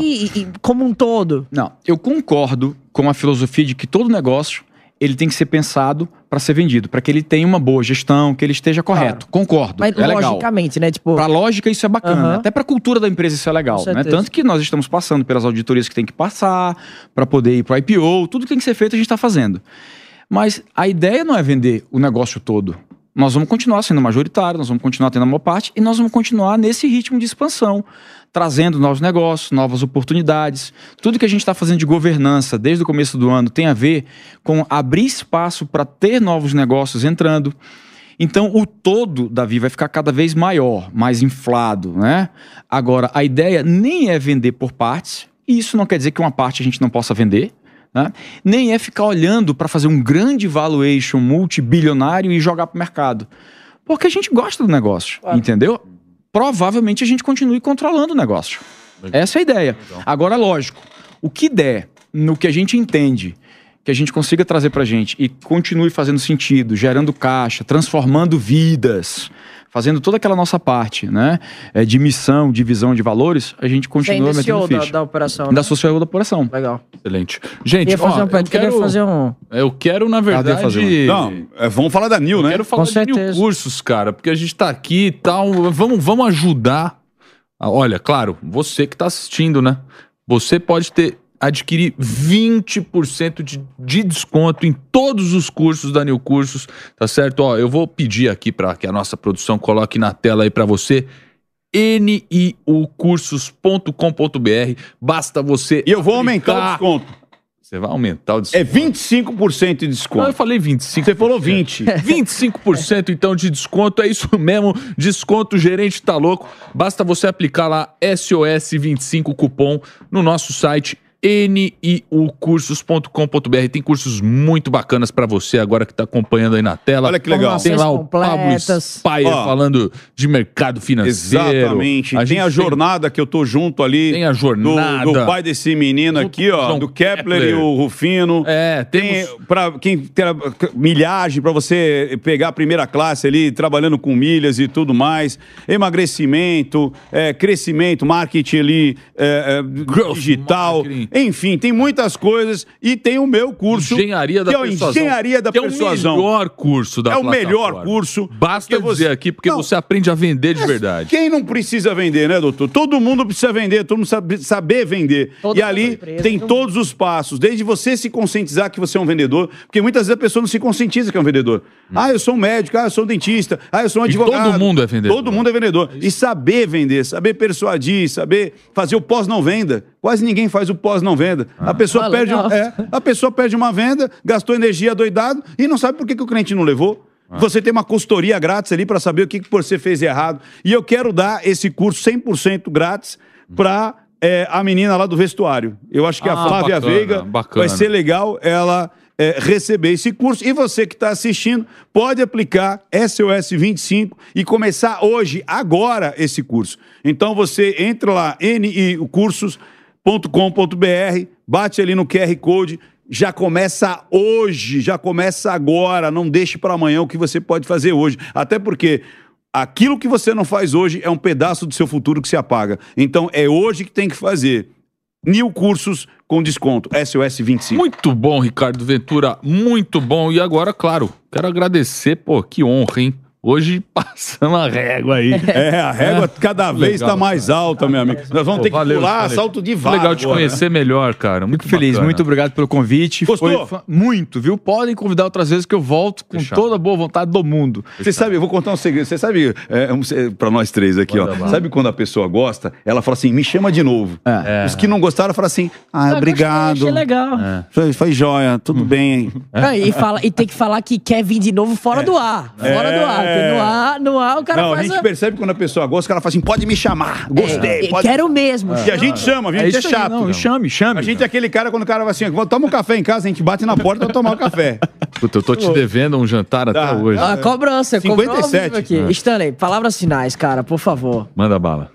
C: como um todo.
D: Não, eu concordo com a filosofia de que todo negócio ele tem que ser pensado para ser vendido, para que ele tenha uma boa gestão, que ele esteja correto. Concordo.
C: Mas
D: é legal.
C: logicamente, né? Tipo,
D: Para lógica isso é bacana, até para a cultura da empresa isso é legal, né? Tanto que nós estamos passando pelas auditorias que tem que passar para poder ir para o IPO, tudo que tem que ser feito a gente está fazendo. Mas a ideia não é vender o negócio todo. Nós vamos continuar sendo majoritário, nós vamos continuar tendo a maior parte e nós vamos continuar nesse ritmo de expansão, trazendo novos negócios, novas oportunidades. Tudo que a gente está fazendo de governança desde o começo do ano tem a ver com abrir espaço para ter novos negócios entrando. Então, o todo, Davi, vai ficar cada vez maior, mais inflado, né? Agora, a ideia nem é vender por partes, e isso não quer dizer que uma parte a gente não possa vender, né? nem é ficar olhando para fazer um grande valuation multibilionário e jogar para o mercado. Porque a gente gosta do negócio, entendeu? Provavelmente a gente continue controlando o negócio. Essa é a ideia. Agora, lógico, o que der no que a gente entende que a gente consiga trazer pra gente e continue fazendo sentido, gerando caixa, transformando vidas, fazendo toda aquela nossa parte, né? É, de missão, de visão de valores, a gente
C: Você
D: continua
C: ainda
D: metendo
C: CEO da,
D: ficha.
C: da operação.
D: Da
C: né?
D: social da operação.
C: Legal.
A: Excelente. Gente, ó,
C: um
A: eu
C: queria
A: quero,
C: fazer um-
A: Eu quero, na verdade...
B: fazer um. Não, é, vamos falar da Nil, né?
A: Quero falar de Nil Cursos, cara, porque a gente tá aqui e tal. Vamos, vamos ajudar. Ah, Olha, claro, você que tá assistindo, né? Você pode ter adquirir 20% de, de desconto em todos os cursos da New Cursos, tá certo? Ó, eu vou pedir aqui para que a nossa produção coloque na tela aí para você niucursos.com.br. Basta você
B: E eu vou aumentar o desconto.
A: Você vai aumentar o desconto.
B: É 25% de desconto.
A: Não, eu falei 25.
B: Você falou 20.
A: 25% então de desconto, é isso mesmo. Desconto, o gerente tá louco. Basta você aplicar lá SOS25 cupom no nosso site niucursos.com.br. Tem cursos muito bacanas pra você agora que tá acompanhando aí na tela.
B: Olha que legal.
A: Tem lá o Pablo. Spire
B: Ó.
A: falando de mercado financeiro.
B: Exatamente.
A: A
B: tem
A: gente
B: a jornada que eu tô junto ali.
A: Tem a
B: do,
A: jornada.
B: do pai desse menino aqui, ó.
A: João
B: Do Kepler,
A: Kepler.
B: e o Rufino.
A: É,
B: Tem para quem tem milhagem para você pegar a primeira classe ali, trabalhando com milhas e tudo mais. Emagrecimento, é, crescimento, marketing ali, é, é, digital. Enfim, tem muitas coisas. E tem o meu curso.
A: Engenharia da
B: que é o
A: Persuasão.
B: Engenharia da
A: que
B: Persuasão.
A: É o melhor curso da
B: É o
A: plataforma.
B: melhor curso.
A: Basta dizer
B: você-
A: aqui, porque você aprende a vender de verdade.
B: Quem não precisa vender, né, doutor? Todo mundo precisa vender, todo mundo sabe saber vender. e ali tem todos os passos, desde você se conscientizar que você é um vendedor, porque muitas vezes a pessoa não se conscientiza que é um vendedor. Ah, eu sou um médico, ah, eu sou um dentista, ah, eu sou um
A: E
B: advogado.
A: todo mundo é vendedor.
B: Todo mundo é vendedor. E saber vender, saber persuadir, saber fazer o pós-não venda. Quase ninguém faz o pós-não venda. A pessoa
C: Ah,
B: perde,
C: legal.
B: é, a pessoa perde uma venda, gastou energia doidado e não sabe por que, que o cliente não levou. Você tem uma consultoria grátis ali para saber o que, que você fez errado. E eu quero dar esse curso 100% grátis para a menina lá do vestuário. Eu acho que a
A: Ah,
B: Flávia
A: bacana,
B: Veiga
A: bacana.
B: vai ser legal ela é, receber esse curso. E você que está assistindo pode aplicar SOS 25 e começar hoje, agora, esse curso. Então você entra lá, niucursos.com.br, bate ali no QR Code. Já começa hoje, já começa agora. Não deixe para amanhã o que você pode fazer hoje. Até porque aquilo que você não faz hoje é um pedaço do seu futuro que se apaga. Então é hoje que tem que fazer. Mil cursos com desconto. SOS 25.
A: Muito bom, Ricardo Ventura. Muito bom. E agora, claro, quero agradecer. Pô, que honra, hein? Hoje passamos a régua aí.
B: É, a régua cada vez está mais alta, meu amigo. Nós vamos
A: Pô,
B: ter que
A: valeu,
B: pular
A: valeu.
B: salto de vara.
A: Legal te
B: agora,
A: conhecer melhor, cara. Muito
D: Fico feliz,
A: bacana.
D: muito obrigado pelo convite.
B: Gostou?
D: Foi muito, viu? Podem convidar outras vezes que eu volto com
A: Fechado.
D: toda a boa vontade do mundo.
B: Você sabe, eu vou contar um segredo. Você sabe, é, um, é, pra nós três aqui, ó.
A: Manda lá.
B: Sabe quando a pessoa gosta, ela fala assim, me chama de novo.
A: É.
B: Os que não gostaram falam assim, ah, obrigado.
C: Achei legal.
B: Foi, foi joia, tudo bem.
C: Ah, e, fala, e tem que falar que quer vir de novo fora do ar. Fora do ar. Porque no ar, no ar o cara
B: não, a
C: faz
B: gente percebe quando a pessoa gosta, que ela fala assim, pode me chamar. Gostei.
C: É,
B: pode...
C: Quero mesmo.
B: E a gente chama? A
D: É
B: gente é
D: isso aí,
B: chato.
D: não, chame, chame.
B: A gente é aquele cara quando o cara vai assim, toma um café em casa, a gente bate na porta pra tomar o café.
A: Puta, eu tô te devendo um jantar até
B: Tá.
A: hoje.
C: Ah, cobrança, cobrou ao
B: 57.
C: vivo aqui.
B: É.
C: Stanley, palavras finais, cara, por favor.
A: Manda bala.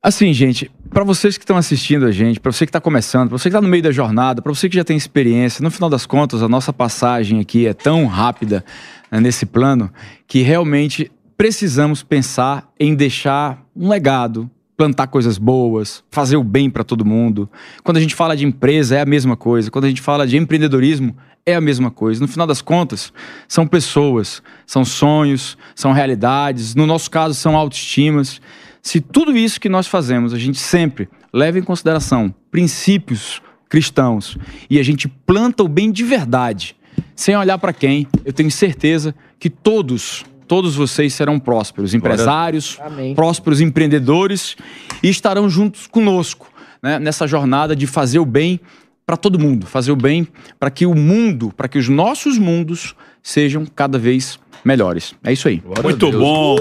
D: Assim, gente, pra vocês que estão assistindo a gente, pra você que tá começando, pra você que tá no meio da jornada, pra você que já tem experiência, no final das contas, a nossa passagem aqui é tão rápida nesse plano que realmente precisamos pensar em deixar um legado, plantar coisas boas, fazer o bem pra todo mundo. Quando a gente fala de empresa, é a mesma coisa. Quando a gente fala de empreendedorismo, é a mesma coisa. No final das contas, são pessoas, são sonhos, são realidades, no nosso caso, são autoestimas. Se tudo isso que nós fazemos, a gente sempre leva em consideração princípios cristãos e a gente planta o bem de verdade, sem olhar para quem, eu tenho certeza que todos, todos vocês serão prósperos, empresários,
C: Amém.
D: prósperos empreendedores e estarão juntos conosco né, nessa jornada de fazer o bem para todo mundo, fazer o bem para que o mundo, para que os nossos mundos sejam cada vez melhores. É isso aí.
B: Muito bom.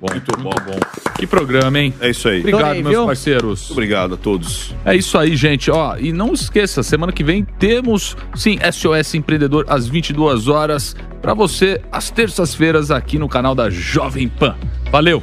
A: Muito bom. Que programa, hein?
B: É isso aí.
A: Obrigado,
D: Adorei,
A: meus
D: viu?
A: parceiros.
B: Muito obrigado a todos.
A: É isso aí, gente. Ó, e não esqueça, semana que vem temos, sim, SOS Empreendedor às 22 horas para você às terças-feiras aqui no canal da Jovem Pan. Valeu.